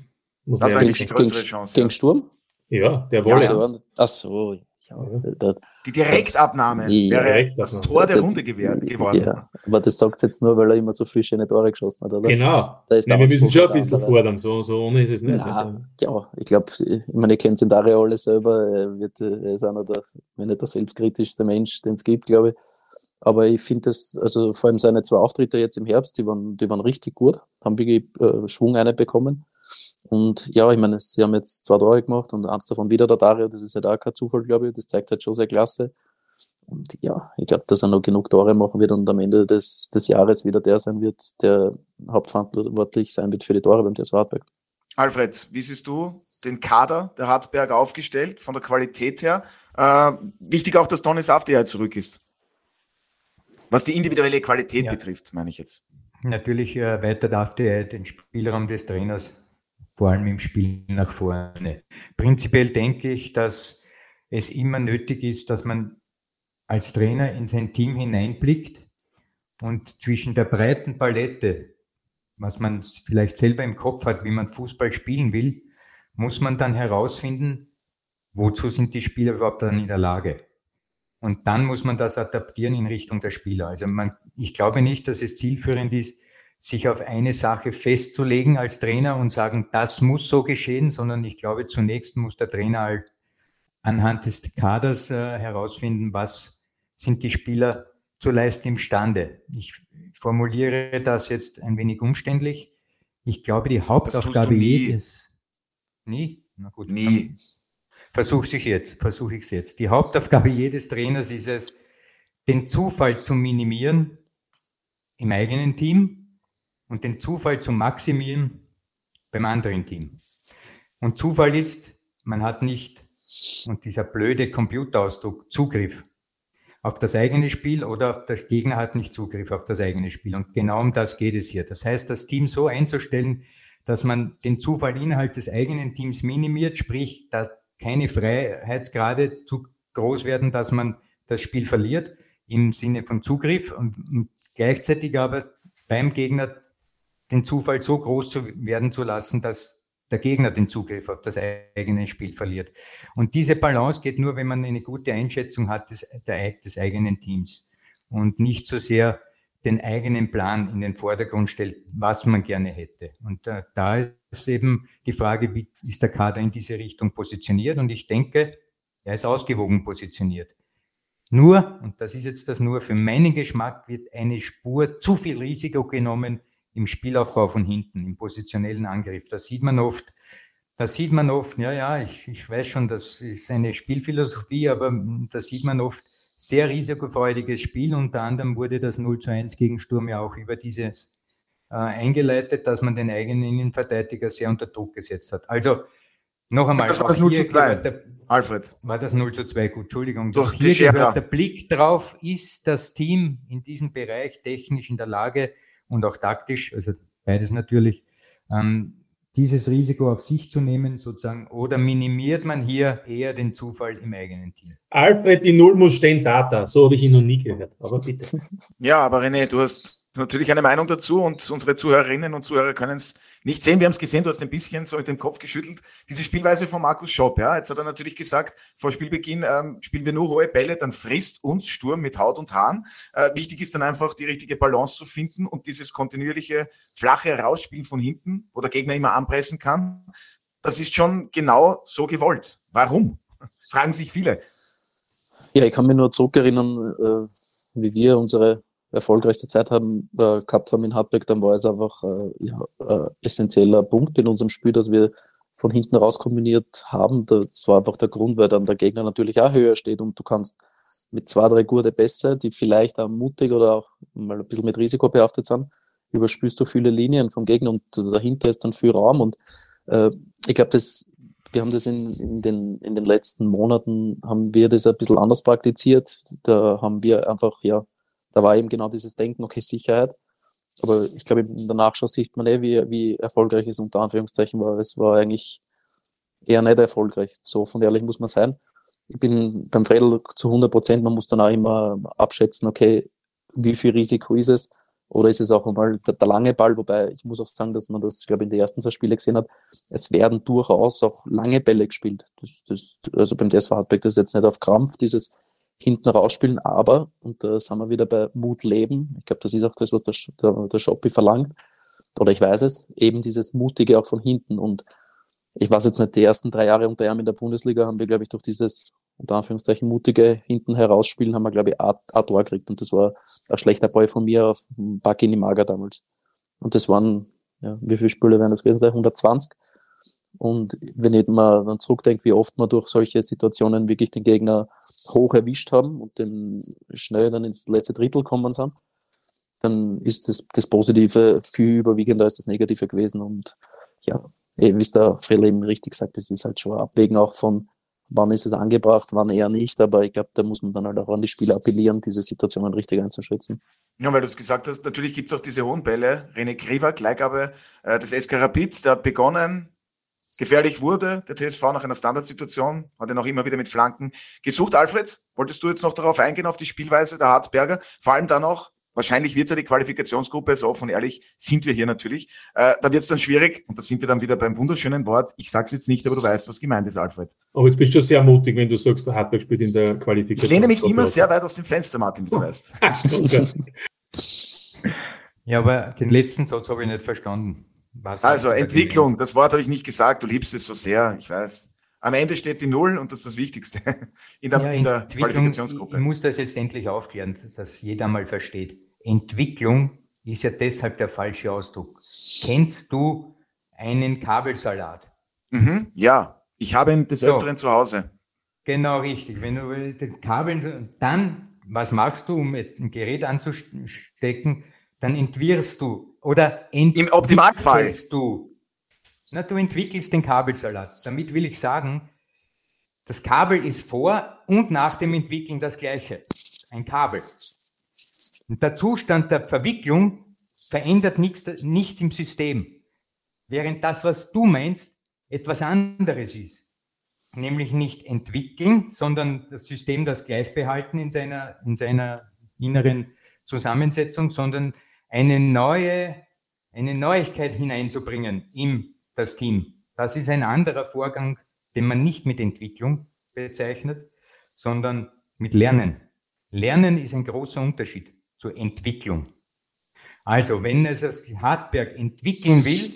Muss das war gegen, gegen, Chance, gegen ja. Sturm? Ja, der Wolle. Ja, ach so, ja, da, die Direktabnahme ja, wäre das Tor der Runde geworden. Ja, aber das sagt jetzt nur, weil er immer so viele schöne Tore geschossen hat, oder? Genau. Nein, wir müssen schon ein bisschen fordern, so, so ohne ist es nicht. Na, ja, ich glaube, ich meine, ihr kennt Dario alle selber, er, wird, er ist einer der, wenn nicht der selbstkritischste Mensch, den es gibt, glaube ich. Aber ich finde das, also vor allem seine zwei Auftritte jetzt im Herbst, die waren, die waren richtig gut, haben wirklich äh, Schwung bekommen. Und ja, ich meine, sie haben jetzt zwei Tore gemacht und eins davon wieder der Dario, das ist halt auch kein Zufall, glaube ich. Das zeigt halt schon sehr klasse. Und ja, ich glaube, dass er noch genug Tore machen wird und am Ende des, des Jahres wieder der sein wird, der hauptverantwortlich sein wird für die Tore beim TSV Hartberg. Alfred, wie siehst du den Kader der Hartberg aufgestellt, von der Qualität her? Äh, wichtig auch, dass Donis After zurück ist. Was die individuelle Qualität ja. betrifft, meine ich jetzt. Natürlich erweitert After den Spielraum des Trainers, vor allem im Spiel nach vorne. Prinzipiell denke ich, dass es immer nötig ist, dass man als Trainer in sein Team hineinblickt und zwischen der breiten Palette was man vielleicht selber im Kopf hat, wie man Fußball spielen will, muss man dann herausfinden, wozu sind die Spieler überhaupt dann in der Lage. Und dann muss man das adaptieren in Richtung der Spieler. Also man, ich glaube nicht, dass es zielführend ist, sich auf eine Sache festzulegen als Trainer und sagen, das muss so geschehen, sondern ich glaube, zunächst muss der Trainer halt anhand des Kaders äh, herausfinden, was sind die Spieler zu leisten imstande. Ich formuliere das jetzt ein wenig umständlich. Ich glaube, die Hauptaufgabe jedes. Nie? Na gut. Nie. Versuche ich jetzt, versuche es jetzt. Die Hauptaufgabe jedes Trainers ist es, den Zufall zu minimieren im eigenen Team und den Zufall zu maximieren beim anderen Team. Und Zufall ist, man hat nicht, und dieser blöde Computerausdruck, Zugriff auf das eigene Spiel oder der Gegner hat nicht Zugriff auf das eigene Spiel. Und genau um das geht es hier. Das heißt, das Team so einzustellen, dass man den Zufall innerhalb des eigenen Teams minimiert, sprich, dass keine Freiheitsgrade zu groß werden, dass man das Spiel verliert im Sinne von Zugriff und gleichzeitig aber beim Gegner den Zufall so groß zu werden zu lassen, dass der Gegner den Zugriff auf das eigene Spiel verliert. Und diese Balance geht nur, wenn man eine gute Einschätzung hat des, der, des eigenen Teams und nicht so sehr den eigenen Plan in den Vordergrund stellt, was man gerne hätte. Und äh, da ist eben die Frage, wie ist der Kader in diese Richtung positioniert? Und ich denke, er ist ausgewogen positioniert. Nur, und das ist jetzt das nur, für meinen Geschmack wird eine Spur zu viel Risiko genommen, im Spielaufbau von hinten, im positionellen Angriff. Das sieht man oft. Da sieht man oft, ja, ja, ich, ich weiß schon, das ist eine Spielphilosophie, aber da sieht man oft sehr risikofreudiges Spiel. Unter anderem wurde das 0 zu 1 gegen Sturm ja auch über dieses äh, eingeleitet, dass man den eigenen Innenverteidiger sehr unter Druck gesetzt hat. Also noch einmal. Das war das 0 zu 2, der, Alfred. War das 0 zu 2, gut, Entschuldigung. Durch hier gehört der Blick drauf, ist das Team in diesem Bereich technisch in der Lage, und auch taktisch, also beides natürlich, ähm, dieses Risiko auf sich zu nehmen, sozusagen, oder minimiert man hier eher den Zufall im eigenen Team? Alfred, die Null muss stehen, Data. So habe ich ihn noch nie gehört. Aber bitte. Ja, aber René, du hast natürlich eine Meinung dazu und unsere Zuhörerinnen und Zuhörer können es nicht sehen. Wir haben es gesehen, du hast ein bisschen so mit dem Kopf geschüttelt. Diese Spielweise von Markus Schopp, ja, jetzt hat er natürlich gesagt, vor Spielbeginn ähm, spielen wir nur hohe Bälle, dann frisst uns Sturm mit Haut und Haaren. Äh, wichtig ist dann einfach, die richtige Balance zu finden und dieses kontinuierliche flache Rausspielen von hinten, wo der Gegner immer anpressen kann. Das ist schon genau so gewollt. Warum? Fragen sich viele. Ja, ich kann mich nur zurückerinnern, äh, wie wir unsere erfolgreichste Zeit haben, äh, gehabt haben in Hartberg, dann war es einfach äh, ja, äh, essentieller Punkt in unserem Spiel, dass wir von hinten raus kombiniert haben. Das war einfach der Grund, weil dann der Gegner natürlich auch höher steht und du kannst mit zwei, drei gute Pässe, die vielleicht auch mutig oder auch mal ein bisschen mit Risiko behaftet sind, überspürst du viele Linien vom Gegner und dahinter ist dann viel Raum und äh, ich glaube, das wir haben das in, in, den, in den letzten Monaten, haben wir das ein bisschen anders praktiziert. Da haben wir einfach, ja, da war eben genau dieses Denken, okay, Sicherheit. Aber ich glaube, in der Nachschau sieht man eh, wie, wie erfolgreich es unter Anführungszeichen war. Es war eigentlich eher nicht erfolgreich. So von ehrlich muss man sein. Ich bin beim Fredel zu 100 Prozent. Man muss dann auch immer abschätzen, okay, wie viel Risiko ist es? Oder ist es auch einmal der, der lange Ball? Wobei ich muss auch sagen, dass man das, glaube ich, in den ersten zwei Spielen gesehen hat. Es werden durchaus auch lange Bälle gespielt. Das, das, also beim DSV Hartberg, das ist jetzt nicht auf Krampf, dieses hinten rausspielen, aber, und da sind wir wieder bei Mut leben, ich glaube, das ist auch das, was der, der, der Shopee verlangt, oder ich weiß es, eben dieses Mutige auch von hinten und ich weiß jetzt nicht, die ersten drei Jahre unter ihm in der Bundesliga haben wir, glaube ich, durch dieses, unter Anführungszeichen, mutige hinten herausspielen, haben wir, glaube ich, ein Tor gekriegt und das war ein schlechter Ball von mir auf die Mager damals. Und das waren, ja, wie viele Spiele werden das gewesen sein? 120. Und wenn ich mal dann zurückdenke, wie oft wir durch solche Situationen wirklich den Gegner hoch erwischt haben und den schnell dann ins letzte Drittel kommen sind, dann ist das, das Positive viel überwiegender als das Negative gewesen. Und ja, wie es der Frill eben richtig sagt, es ist halt schon abwägen auch von, wann ist es angebracht, wann eher nicht, aber ich glaube, da muss man dann halt auch an die Spieler appellieren, diese Situationen richtig einzuschätzen. Ja, weil du es gesagt hast, natürlich gibt es auch diese hohen Bälle. René Kriwak, Leihgabe äh, des SK Rapid, der hat begonnen, gefährlich wurde, der TSV nach einer Standardsituation, hat er noch immer wieder mit Flanken gesucht. Alfred, wolltest du jetzt noch darauf eingehen, auf die Spielweise der Harzberger? Vor allem dann auch, wahrscheinlich wird es ja die Qualifikationsgruppe, so offen und ehrlich sind wir hier natürlich. Äh, da wird es dann schwierig, und da sind wir dann wieder beim wunderschönen Wort, ich sag's jetzt nicht, aber du weißt, was gemeint ist, Alfred. Aber jetzt bist du sehr mutig, wenn du sagst, der Hartberg spielt in der Qualifikation. Ich lehne mich immer sehr weit aus dem Fenster, Martin, wie du weißt. ja, aber den letzten Satz habe ich nicht verstanden. Was also Entwicklung, das Wort habe ich nicht gesagt, du liebst es so sehr, ich weiß. Am Ende steht die Null und das ist das Wichtigste in der, ja, in der Qualifikationsgruppe. Ich muss das jetzt endlich aufklären, dass das jeder mal versteht. Entwicklung ist ja deshalb der falsche Ausdruck. Kennst du einen Kabelsalat? Mhm, ja, ich habe ihn des so. Öfteren zu Hause. Genau richtig. Wenn du den Kabel, dann, was machst du, um ein Gerät anzustecken? Dann entwirrst du oder Im Optimalfall. du. Na, du entwickelst den Kabelsalat. Damit will ich sagen, das Kabel ist vor und nach dem Entwickeln das gleiche. Ein Kabel. Und der Zustand der Verwicklung verändert nichts, nichts im System. Während das, was du meinst, etwas anderes ist. Nämlich nicht entwickeln, sondern das System das gleich behalten in seiner, in seiner inneren Zusammensetzung, sondern eine neue, eine Neuigkeit hineinzubringen in das Team. Das ist ein anderer Vorgang, den man nicht mit Entwicklung bezeichnet, sondern mit Lernen. Lernen ist ein großer Unterschied zur Entwicklung. Also, wenn es das Hartberg entwickeln will,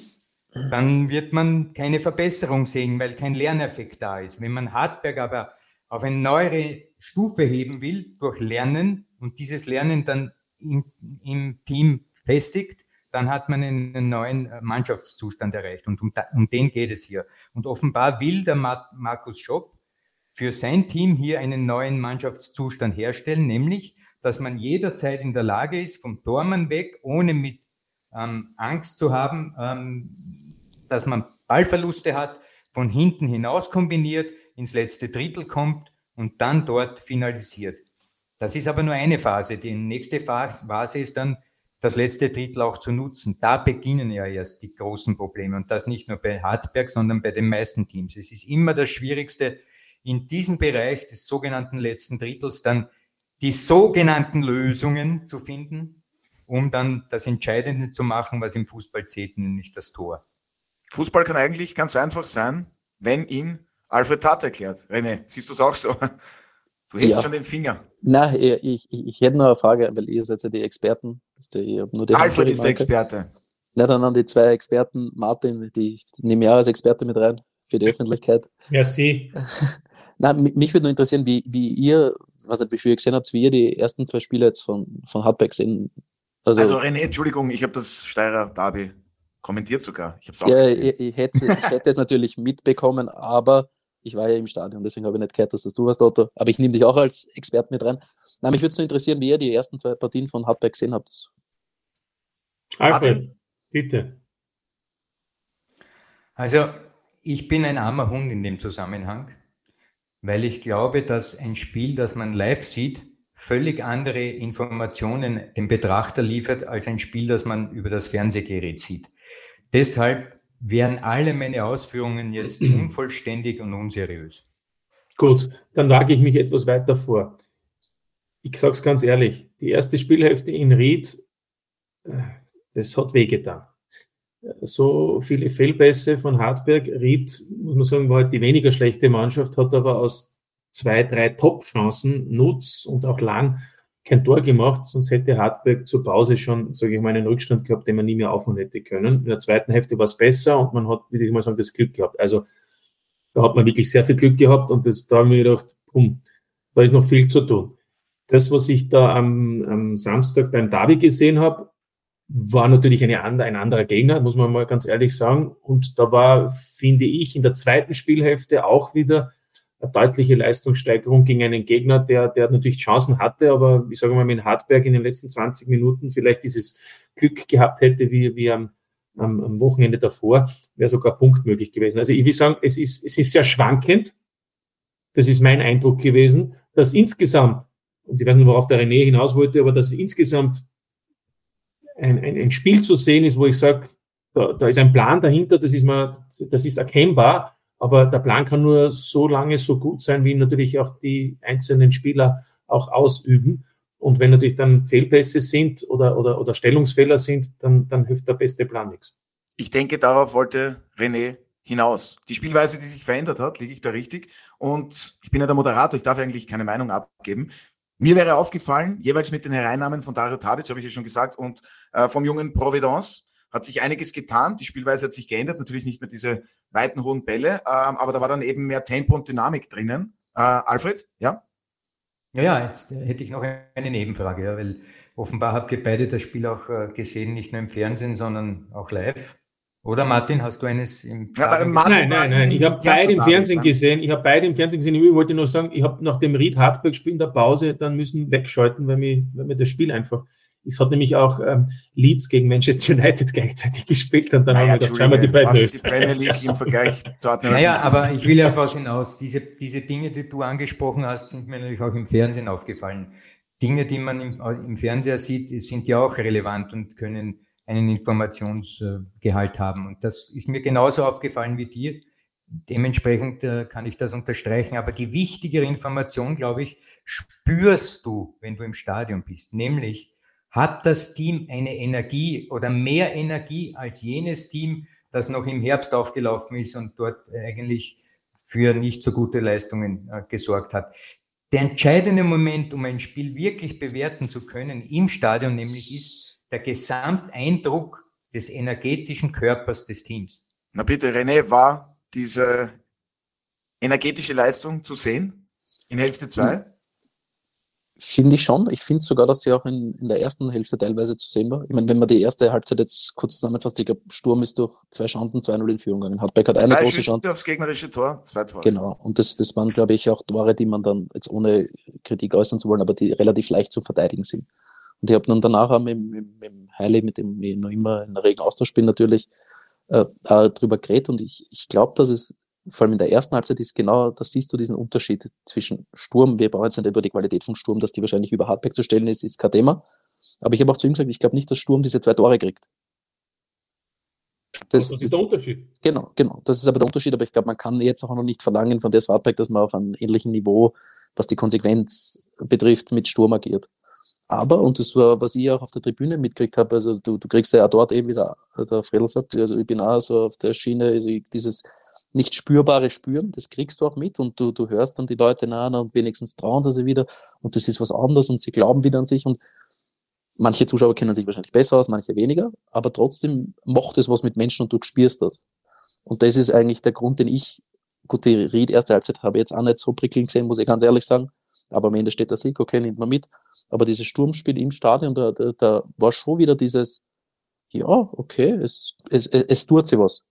dann wird man keine Verbesserung sehen, weil kein Lerneffekt da ist. Wenn man Hartberg aber auf eine neuere Stufe heben will durch Lernen und dieses Lernen dann im, im Team festigt, dann hat man einen neuen äh, Mannschaftszustand erreicht. Und um, um den geht es hier. Und offenbar will der Markus Schopp für sein Team hier einen neuen Mannschaftszustand herstellen, nämlich, dass man jederzeit in der Lage ist, vom Tormann weg, ohne mit ähm, Angst zu haben, ähm, dass man Ballverluste hat, von hinten hinaus kombiniert, ins letzte Drittel kommt und dann dort finalisiert. Das ist aber nur eine Phase. Die nächste Phase ist dann das letzte Drittel auch zu nutzen. Da beginnen ja erst die großen Probleme und das nicht nur bei Hartberg, sondern bei den meisten Teams. Es ist immer das Schwierigste, in diesem Bereich des sogenannten letzten Drittels dann die sogenannten Lösungen zu finden, um dann das Entscheidende zu machen, was im Fußball zählt, nämlich das Tor. Fußball kann eigentlich ganz einfach sein, wenn ihn Alfred Tat erklärt. René, siehst du es auch so? Du hebst ja. schon den Finger. Nein, ich, ich, ich hätte noch eine Frage, weil ihr seid ja die Experten. Die Alfred ist der Experte. Ja, dann an die zwei Experten, Martin, die, die nehme ich auch als Experte mit rein für die Öffentlichkeit. Merci. Nein, mich würde nur interessieren, wie, wie ihr, was nicht, wie viel ihr gesehen habt, wie ihr die ersten zwei Spiele jetzt von, von Hardback sehen. Also, also René, Entschuldigung, ich habe das Steirer Derby kommentiert sogar. Ich, hab's auch ja, ich, ich, hätte, ich hätte es natürlich mitbekommen, aber ich war ja im Stadion, deswegen habe ich nicht gehört, dass das du warst, Otto. Aber ich nehme dich auch als Experte mit rein. Na, mich würde es nur interessieren, wie ihr die ersten zwei Partien von Hardback gesehen habt. Alfred, bitte. Also, ich bin ein armer Hund in dem Zusammenhang, weil ich glaube, dass ein Spiel, das man live sieht, völlig andere Informationen dem Betrachter liefert als ein Spiel, das man über das Fernsehgerät sieht. Deshalb wären alle meine Ausführungen jetzt unvollständig und unseriös. Gut, dann wage ich mich etwas weiter vor. Ich sage es ganz ehrlich, die erste Spielhälfte in Ried, äh, das hat wehgetan. So viele Fehlpässe von Hartberg. Ried, muss man sagen, war halt die weniger schlechte Mannschaft, hat aber aus zwei, drei Top-Chancen, Nutz und auch Lang, kein Tor gemacht, sonst hätte Hartberg zur Pause schon, sage ich mal, einen Rückstand gehabt, den man nie mehr aufholen hätte können. In der zweiten Hälfte war es besser und man hat, würde ich mal sagen, das Glück gehabt. Also da hat man wirklich sehr viel Glück gehabt und das, da haben wir gedacht, um, da ist noch viel zu tun. Das, was ich da am, am Samstag beim Derby gesehen habe, war natürlich eine andere, ein anderer Gegner, muss man mal ganz ehrlich sagen. Und da war, finde ich, in der zweiten Spielhälfte auch wieder eine deutliche Leistungssteigerung gegen einen Gegner, der, der natürlich Chancen hatte, aber ich sage mal, mit Hartberg in den letzten 20 Minuten vielleicht dieses Glück gehabt hätte, wie, wie am, am, am Wochenende davor, wäre sogar Punkt möglich gewesen. Also ich will sagen, es ist, es ist sehr schwankend. Das ist mein Eindruck gewesen, dass insgesamt, und ich weiß nicht, worauf der René hinaus wollte, aber dass insgesamt ein, ein, ein Spiel zu sehen ist, wo ich sage, da, da ist ein Plan dahinter, das ist, mal, das ist erkennbar, aber der Plan kann nur so lange so gut sein, wie natürlich auch die einzelnen Spieler auch ausüben. Und wenn natürlich dann Fehlpässe sind oder, oder, oder Stellungsfehler sind, dann, dann hilft der beste Plan nichts. Ich denke, darauf wollte René hinaus. Die Spielweise, die sich verändert hat, liege ich da richtig. Und ich bin ja der Moderator, ich darf eigentlich keine Meinung abgeben. Mir wäre aufgefallen, jeweils mit den Hereinnahmen von Dario Tadic, habe ich ja schon gesagt, und äh, vom jungen Providence hat sich einiges getan. Die Spielweise hat sich geändert, natürlich nicht mehr diese weiten, hohen Bälle, ähm, aber da war dann eben mehr Tempo und Dynamik drinnen. Äh, Alfred, ja? Ja, ja, jetzt äh, hätte ich noch eine Nebenfrage, ja, weil offenbar habt ihr beide das Spiel auch äh, gesehen, nicht nur im Fernsehen, sondern auch live. Oder Martin, hast du eines im ja, Martin, Nein, nein, nein. Ich habe beide im Fernsehen gesehen. Ich habe beide im Fernsehen gesehen. Ich wollte nur sagen, ich habe nach dem Ried Hartberg Spiel in der Pause dann müssen wegschalten, weil mir, weil mir das Spiel einfach. Es hat nämlich auch ähm, Leeds gegen Manchester United gleichzeitig gespielt und dann naja, haben wir wir die beiden was die Premier League im Vergleich dort Naja, aber ich will ja was hinaus. Diese, diese Dinge, die du angesprochen hast, sind mir natürlich auch im Fernsehen aufgefallen. Dinge, die man im, im Fernseher sieht, sind ja auch relevant und können einen Informationsgehalt haben. Und das ist mir genauso aufgefallen wie dir. Dementsprechend äh, kann ich das unterstreichen. Aber die wichtigere Information, glaube ich, spürst du, wenn du im Stadion bist. Nämlich, hat das Team eine Energie oder mehr Energie als jenes Team, das noch im Herbst aufgelaufen ist und dort eigentlich für nicht so gute Leistungen äh, gesorgt hat. Der entscheidende Moment, um ein Spiel wirklich bewerten zu können im Stadion, nämlich ist, der Gesamteindruck des energetischen Körpers des Teams. Na bitte, René, war diese energetische Leistung zu sehen in Hälfte 2? Finde ich schon. Ich finde sogar, dass sie auch in, in der ersten Hälfte teilweise zu sehen war. Ich meine, wenn man die erste Halbzeit jetzt kurz zusammenfasst, ich glaube, Sturm ist durch zwei Chancen 2-0 in Führung gegangen. Hartberg hat eine zwei große Chance. aufs gegnerische Tor, zwei Tore. Genau. Und das, das waren, glaube ich, auch Tore, die man dann jetzt ohne Kritik äußern zu wollen, aber die relativ leicht zu verteidigen sind. Und ich habe dann danach auch mit, mit, mit Heili, mit dem ich noch immer in der regen Austausch bin, natürlich äh, darüber geredet. Und ich, ich glaube, dass es vor allem in der ersten Halbzeit ist genau, da siehst du diesen Unterschied zwischen Sturm. Wir brauchen jetzt nicht über die Qualität von Sturm, dass die wahrscheinlich über Hardback zu stellen ist, ist kein Thema. Aber ich habe auch zu ihm gesagt, ich glaube nicht, dass Sturm diese zwei Tore kriegt. Das, das, ist der Unterschied. Genau, genau. Das ist aber der Unterschied, aber ich glaube, man kann jetzt auch noch nicht verlangen von der Swartback, dass man auf einem ähnlichen Niveau, was die Konsequenz betrifft, mit Sturm agiert. Aber, und das war, was ich auch auf der Tribüne mitgekriegt habe, also du, du kriegst ja auch dort eben wieder, der Fredel sagt, also ich bin auch so auf der Schiene, also dieses nicht spürbare Spüren, das kriegst du auch mit und du, du hörst dann die Leute nach und wenigstens trauen sie sich wieder und das ist was anderes und sie glauben wieder an sich und manche Zuschauer kennen sich wahrscheinlich besser aus, manche weniger, aber trotzdem macht es was mit Menschen und du spürst das. Und das ist eigentlich der Grund, den ich, gut, die Ried erste Halbzeit habe ich jetzt auch nicht so prickelnd gesehen, muss ich ganz ehrlich sagen, aber am Ende steht der Sieg, okay, nimmt man mit. Aber dieses Sturmspiel im Stadion, da, da, da war schon wieder dieses, ja, okay, es, es, es tut sich was.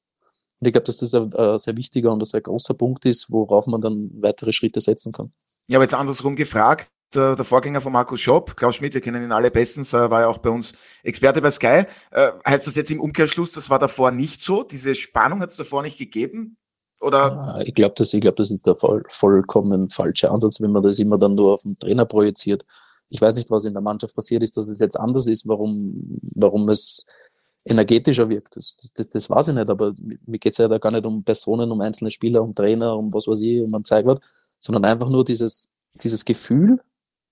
Und ich glaube, dass das ein, ein, sehr wichtiger und ein sehr großer Punkt ist, worauf man dann weitere Schritte setzen kann. Ich habe jetzt andersrum gefragt. Der, der Vorgänger von Markus Schopp, Klaus Schmidt, wir kennen ihn alle bestens, war ja auch bei uns Experte bei Sky. Äh, heißt das jetzt im Umkehrschluss, das war davor nicht so? Diese Spannung hat es davor nicht gegeben? Oder? Ich glaube, das, glaub, das ist der voll, vollkommen falsche Ansatz, wenn man das immer dann nur auf den Trainer projiziert. Ich weiß nicht, was in der Mannschaft passiert ist, dass es jetzt anders ist, warum, warum es energetischer wirkt. Das, das, das weiß ich nicht, aber mir geht es ja da gar nicht um Personen, um einzelne Spieler, um Trainer, um was weiß ich, um ein Zeigwort, sondern einfach nur dieses, dieses Gefühl,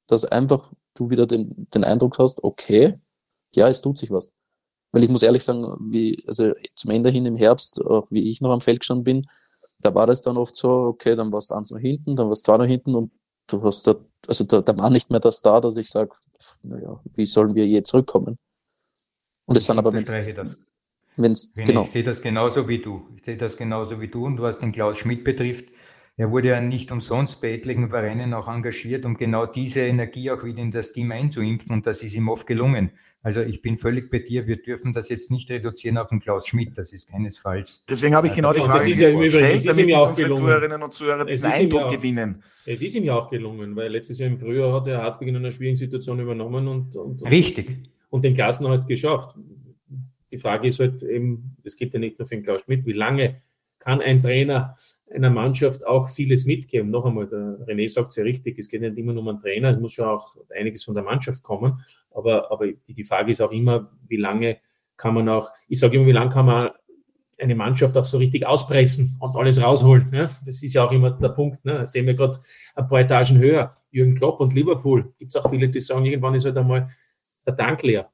dass einfach du wieder den, den Eindruck hast, okay, ja, es tut sich was. Weil ich muss ehrlich sagen, wie, also zum Ende hin im Herbst, auch wie ich noch am Feld gestanden bin, da war das dann oft so, okay, dann warst du eins noch hinten, dann warst du zwei noch hinten und du hast da, also da, da war nicht mehr das da, dass ich sage, naja, wie sollen wir je zurückkommen? Und es sind aber, wenn es, genau. Ich sehe das genauso wie du. Ich sehe das genauso wie du und was den Klaus Schmidt betrifft, er wurde ja nicht umsonst bei etlichen Vereinen auch engagiert, um genau diese Energie auch wieder in das Team einzuimpfen und das ist ihm oft gelungen. Also ich bin völlig bei dir, wir dürfen das jetzt nicht reduzieren auf den Klaus Schmidt, das ist keinesfalls. Deswegen habe ich genau die Frage ja gestellt, damit ihm auch unsere Zuhörerinnen und Zuhörer diesen Eindruck auch, gewinnen. Es ist ihm ja auch gelungen, weil letztes Jahr im Frühjahr hat er Hartwig in einer schwierigen Situation übernommen und, und, Richtig. Und den Klassenerhalt geschafft. Die Frage ist halt eben, das geht ja nicht nur für den Klaus Schmidt, wie lange kann ein Trainer einer Mannschaft auch vieles mitgeben? Noch einmal, der René sagt es ja richtig, es geht nicht immer nur um einen Trainer, es muss schon auch einiges von der Mannschaft kommen, aber, aber die, die Frage ist auch immer, wie lange kann man auch, ich sage immer, wie lange kann man eine Mannschaft auch so richtig auspressen und alles rausholen. Ne? Das ist ja auch immer der Punkt. Ne? Sehen wir gerade ein paar Etagen höher. Jürgen Klopp und Liverpool. Gibt es auch viele, die sagen, irgendwann ist halt einmal der Tank leer.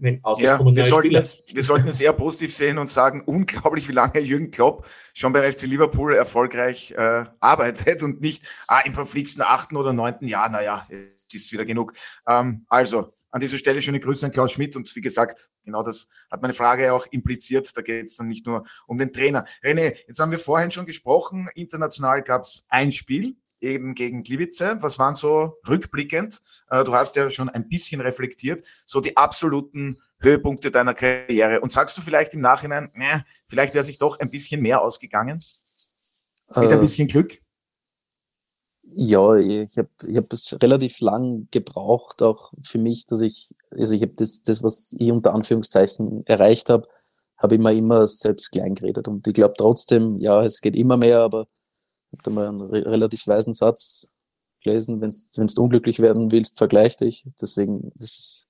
Wenn, ja, wir, sollten es, wir sollten es eher positiv sehen und sagen, unglaublich, wie lange Jürgen Klopp schon bei FC Liverpool erfolgreich äh, arbeitet und nicht ah, im verflixten achten oder neunten Jahr, naja, jetzt ist wieder genug. Ähm, also, an dieser Stelle schöne Grüße an Klaus Schmidt und wie gesagt, genau das hat meine Frage auch impliziert. Da geht es dann nicht nur um den Trainer. René, jetzt haben wir vorhin schon gesprochen, international gab es ein Spiel, eben gegen Gliwice. Was waren so rückblickend? Äh, du hast ja schon ein bisschen reflektiert, so die absoluten Höhepunkte deiner Karriere. Und sagst du vielleicht im Nachhinein, äh, vielleicht wäre sich doch ein bisschen mehr ausgegangen? Mit ein äh, bisschen Glück? Ja, ich habe ich hab es relativ lang gebraucht, auch für mich, dass ich, also ich habe das, das, was ich unter Anführungszeichen erreicht habe, habe ich mir immer selbst klein geredet. Und ich glaube trotzdem, ja, es geht immer mehr, aber ich habe da mal einen re relativ weisen Satz gelesen, wenn du unglücklich werden willst, vergleich dich. Deswegen, das,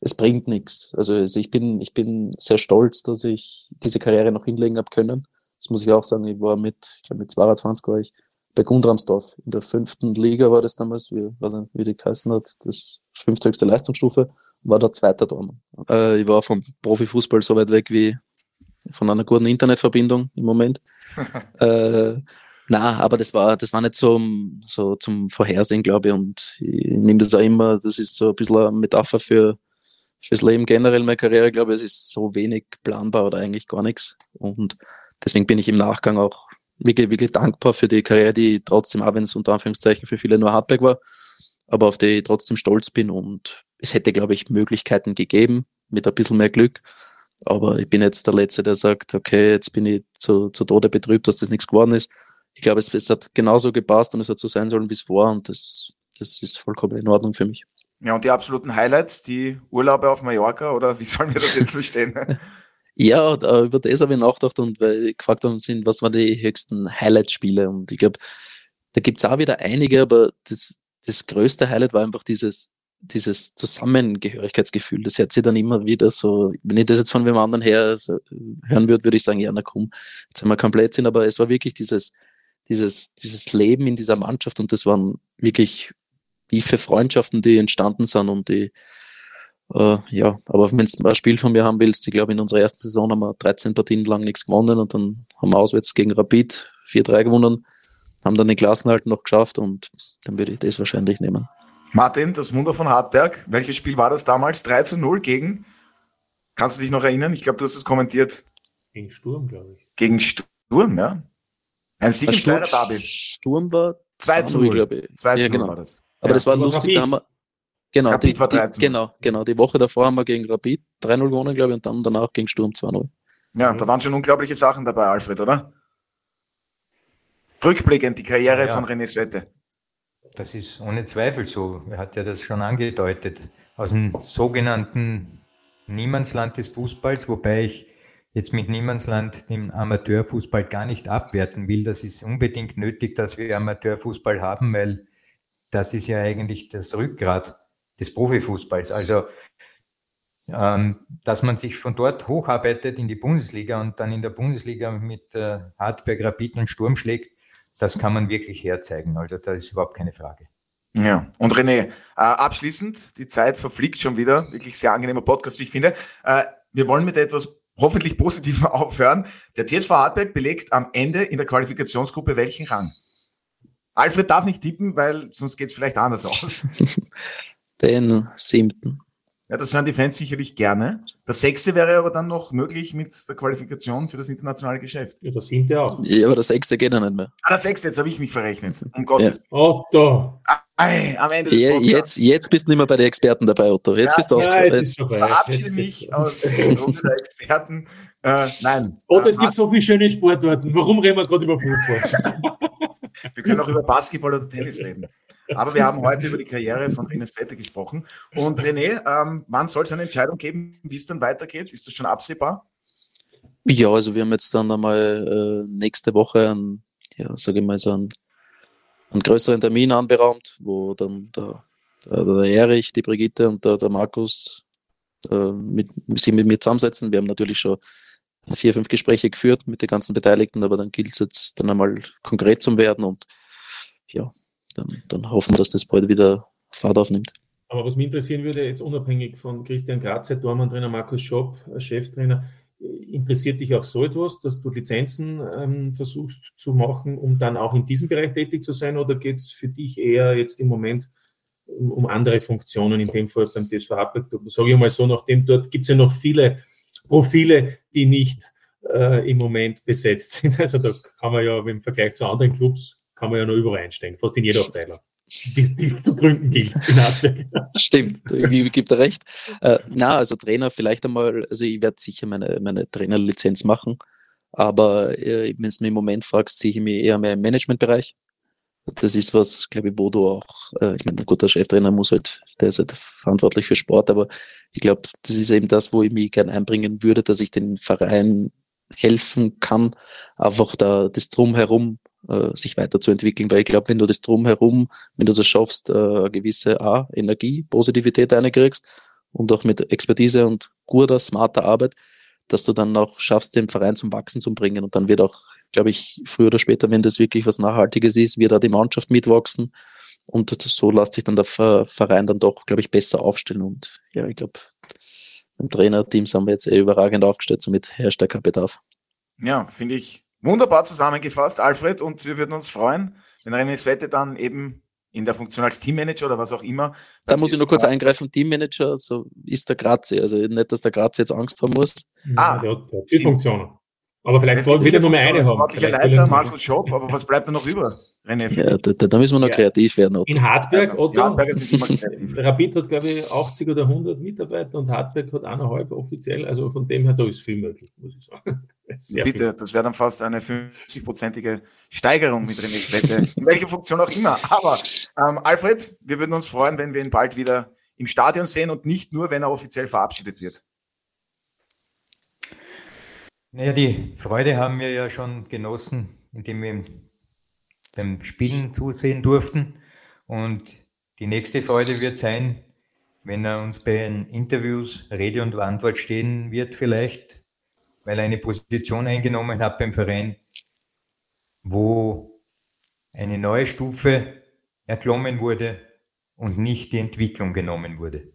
es bringt nichts. Also, also ich bin, ich bin sehr stolz, dass ich diese Karriere noch hinlegen habe können. Das muss ich auch sagen. Ich war mit, ich glaube mit 22 war ich bei Gundramsdorf. In der fünften Liga war das damals, wie, nicht, wie die geheißen hat, das fünfthöchste Leistungsstufe, war der zweite da. Äh, ich war vom Profifußball so weit weg wie von einer guten Internetverbindung im Moment. äh, na, aber das war, das war nicht so, so zum Vorhersehen, glaube ich. Und ich nehme das auch immer, das ist so ein bisschen eine Metapher für, fürs Leben generell, meine Karriere, glaube ich, es ist so wenig planbar oder eigentlich gar nichts. Und deswegen bin ich im Nachgang auch wirklich, wirklich dankbar für die Karriere, die trotzdem, auch wenn es unter Anführungszeichen für viele nur Hardback war, aber auf die ich trotzdem stolz bin und es hätte, glaube ich, Möglichkeiten gegeben mit ein bisschen mehr Glück. Aber ich bin jetzt der Letzte, der sagt, okay, jetzt bin ich zu, zu Tode betrübt, dass das nichts geworden ist. Ich glaube, es, es hat genauso gepasst und es hat so sein sollen, wie es war und das, das ist vollkommen in Ordnung für mich. Ja, und die absoluten Highlights, die Urlaube auf Mallorca oder wie sollen wir das jetzt verstehen? Ja, über das habe ich nachgedacht und weil ich gefragt worden sind, was waren die höchsten Highlight-Spiele? Und ich glaube, da gibt's auch wieder einige, aber das, das größte Highlight war einfach dieses, dieses Zusammengehörigkeitsgefühl. Das hört sich dann immer wieder so, wenn ich das jetzt von wem anderen her so hören würde, würde ich sagen, ja, na komm, jetzt haben wir komplett sind, aber es war wirklich dieses, dieses, dieses Leben in dieser Mannschaft und das waren wirklich wie für Freundschaften, die entstanden sind und die, äh, ja, aber wenn du ein Spiel von mir haben willst, ich glaube, in unserer ersten Saison haben wir 13 Partien lang nichts gewonnen und dann haben wir auswärts gegen Rapid 4-3 gewonnen, haben dann den Klassenhalt noch geschafft und dann würde ich das wahrscheinlich nehmen. Martin, das Wunder von Hartberg, welches Spiel war das damals? 3 zu 0 gegen, kannst du dich noch erinnern? Ich glaube, du hast es kommentiert. Gegen Sturm, glaube ich. Gegen Sturm, ja. Ein Sieg im Derby. Sturm war 2 zu 0, glaube ich. 2 zu 0 ja, genau. war das. Aber ja. das war lustig, da haben wir, Genau, Rapid die, war 13. Die, genau, genau. Die Woche davor haben wir gegen Rapid 3-0 gewonnen, glaube ich, und dann danach gegen Sturm 2-0. Ja, da waren schon unglaubliche Sachen dabei, Alfred, oder? Rückblickend die Karriere ja. von René Svette. Das ist ohne Zweifel so. Er hat ja das schon angedeutet. Aus dem sogenannten Niemandsland des Fußballs, wobei ich jetzt mit Niemandsland den Amateurfußball gar nicht abwerten will. Das ist unbedingt nötig, dass wir Amateurfußball haben, weil das ist ja eigentlich das Rückgrat des Profifußballs. Also, ähm, dass man sich von dort hocharbeitet in die Bundesliga und dann in der Bundesliga mit äh, Hartberg, Rapid und Sturm schlägt, das kann man wirklich herzeigen. Also da ist überhaupt keine Frage. Ja, und René, äh, abschließend, die Zeit verfliegt schon wieder. Wirklich sehr angenehmer Podcast, wie ich finde. Äh, wir wollen mit etwas hoffentlich Positivem aufhören. Der TSV Hartberg belegt am Ende in der Qualifikationsgruppe welchen Rang? Alfred darf nicht tippen, weil sonst geht es vielleicht anders aus. Den siebten. Ja, das hören die Fans sicherlich gerne. Der sechste wäre aber dann noch möglich mit der Qualifikation für das internationale Geschäft. Ja, das siebte auch. Ja, aber der sechste geht ja nicht mehr. Ah, der sechste, jetzt habe ich mich verrechnet. Um Gottes ja. Otto. Ei, am Ende ja, jetzt, jetzt bist du nicht mehr bei den Experten dabei, Otto. Jetzt ja, bist du ja, jetzt ist vorbei. Verabschiede mich aus der Runde der Experten. Äh, nein. Otto, es gibt so viele schöne Sportarten. Warum reden wir gerade über Fußball? wir können auch über Basketball oder Tennis reden. Aber wir haben heute über die Karriere von René Vetter gesprochen. Und René, ähm, wann soll es eine Entscheidung geben, wie es dann weitergeht? Ist das schon absehbar? Ja, also wir haben jetzt dann einmal äh, nächste Woche einen, ja, sage ich mal, so einen, einen größeren Termin anberaumt, wo dann der, der, der Erich, die Brigitte und der, der Markus äh, mit, sich mit mir zusammensetzen. Wir haben natürlich schon vier, fünf Gespräche geführt mit den ganzen Beteiligten, aber dann gilt es jetzt dann einmal konkret zu werden und ja, dann, dann hoffen dass das bald wieder Fahrt aufnimmt. Aber was mich interessieren würde, jetzt unabhängig von Christian Grazer, Dormann-Trainer Markus Schopp, Cheftrainer, interessiert dich auch so etwas, dass du Lizenzen ähm, versuchst zu machen, um dann auch in diesem Bereich tätig zu sein? Oder geht es für dich eher jetzt im Moment um, um, andere Funktionen, in dem Fall beim TSV Happel? Sage ich mal so, nachdem dort gibt es ja noch viele Profile, die nicht äh, im Moment besetzt sind. Also da kann man ja im Vergleich zu anderen Clubs, kann man ja noch überall einsteigen, fast in jeder Abteilung die es zu gründen gilt. Stimmt, ich gebe dir recht. Äh, na, also Trainer vielleicht einmal, also ich werde sicher meine, meine Trainerlizenz machen, aber äh, wenn du mich im Moment fragst, sehe ich mich eher mehr im Managementbereich. Das ist was, glaube ich, wo du auch, äh, ich meine, ein guter Cheftrainer muss halt, der ist halt verantwortlich für Sport, aber ich glaube, das ist eben das, wo ich mich gerne einbringen würde, dass ich den Verein helfen kann, einfach da das Drumherum äh, sich weiterzuentwickeln, weil ich glaube, wenn du das drumherum, wenn du das schaffst, äh, gewisse A, Energie, Positivität reinkriegst und auch mit Expertise und guter, smarter Arbeit, dass du dann auch schaffst, den Verein zum Wachsen zu bringen. Und dann wird auch, glaube ich, früher oder später, wenn das wirklich was Nachhaltiges ist, wird da die Mannschaft mitwachsen. Und so lässt sich dann der Verein dann doch, glaube ich, besser aufstellen. Und ja, ich glaube, im Trainerteam sind wir jetzt eh überragend aufgestellt, somit herrscht der Bedarf. Ja, finde ich wunderbar zusammengefasst, Alfred. Und wir würden uns freuen, wenn René Svette dann eben in der Funktion als Teammanager oder was auch immer. Da muss ich nur kurz eingreifen, Teammanager, so ist der Grazi. Also nicht, dass der Grazi jetzt Angst haben muss. Ah, der hat, der hat Funktionen. Aber vielleicht sollten wir nur mehr eine haben. Leiter, Markus Schopp, aber was bleibt da noch über? René, ja, da, da, müssen wir noch ja. kreativ werden. Otto. In Hartberg, also, Otto, Hartberg Rapid hat, glaube ich, 80 oder 100 Mitarbeiter und Hartberg hat eineinhalb offiziell. Also von dem her, da ist viel möglich, muss ich sagen. Sehr Bitte, viel. das wäre dann fast eine 50-prozentige Steigerung mit René Svette, in welcher Funktion auch immer. Aber ähm, Alfred, wir würden uns freuen, wenn wir ihn bald wieder im Stadion sehen und nicht nur, wenn er offiziell verabschiedet wird. Naja, die Freude haben wir ja schon genossen, indem wir beim Spielen zusehen durften. Und die nächste Freude wird sein, wenn er uns bei den Interviews Rede und Antwort stehen wird, vielleicht, weil er eine Position eingenommen hat beim Verein, wo eine neue Stufe erklommen wurde und nicht die Entwicklung genommen wurde.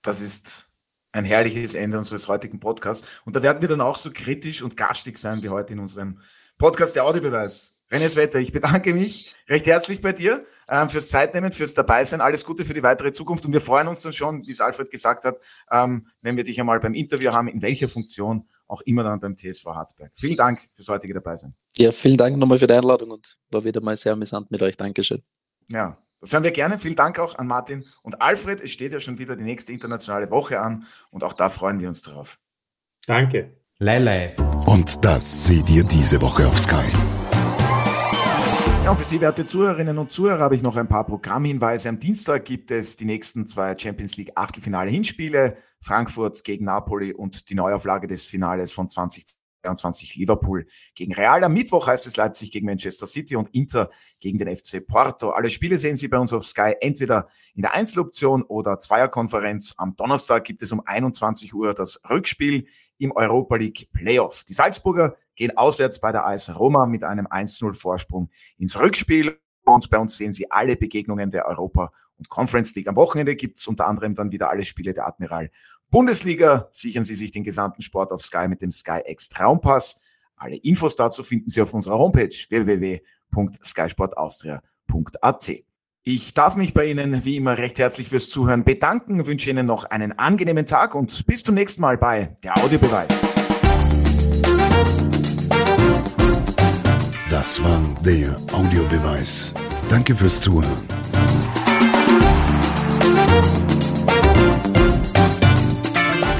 Das ist ein herrliches Ende unseres heutigen Podcasts. Und da werden wir dann auch so kritisch und garstig sein wie heute in unserem Podcast der Audiobeweis. René Wetter, ich bedanke mich recht herzlich bei dir ähm, fürs Zeitnehmen, fürs Dabeisein. Alles Gute für die weitere Zukunft. Und wir freuen uns dann schon, wie es Alfred gesagt hat, ähm, wenn wir dich einmal beim Interview haben, in welcher Funktion auch immer dann beim TSV Hartberg. Vielen Dank fürs heutige Dabeisein. Ja, vielen Dank nochmal für die Einladung und war wieder mal sehr amüsant mit euch. Dankeschön. Ja, das hören wir gerne. Vielen Dank auch an Martin und Alfred. Es steht ja schon wieder die nächste internationale Woche an und auch da freuen wir uns drauf. Danke. Lei, Und das seht ihr diese Woche auf Sky. Ja, und für Sie, werte Zuhörerinnen und Zuhörer, habe ich noch ein paar Programmhinweise. Am Dienstag gibt es die nächsten zwei Champions League Achtelfinale Hinspiele. Frankfurt gegen Napoli und die Neuauflage des Finales von 2020. 23 Liverpool gegen Real. Am Mittwoch heißt es Leipzig gegen Manchester City und Inter gegen den FC Porto. Alle Spiele sehen Sie bei uns auf Sky entweder in der Einzeloption oder Zweierkonferenz. Am Donnerstag gibt es um 21 Uhr das Rückspiel im Europa League Playoff. Die Salzburger gehen auswärts bei der AS Roma mit einem 1-0 Vorsprung ins Rückspiel. Und bei uns sehen Sie alle Begegnungen der Europa und Conference League. Am Wochenende gibt es unter anderem dann wieder alle Spiele der Admiral Bundesliga. Sichern Sie sich den gesamten Sport auf Sky mit dem Sky X Traumpass. Alle Infos dazu finden Sie auf unserer Homepage www.skysportaustria.at. Ich darf mich bei Ihnen wie immer recht herzlich fürs Zuhören bedanken, wünsche Ihnen noch einen angenehmen Tag und bis zum nächsten Mal bei der Audiobeweis. Das war der Audiobeweis. Danke fürs Zuhören.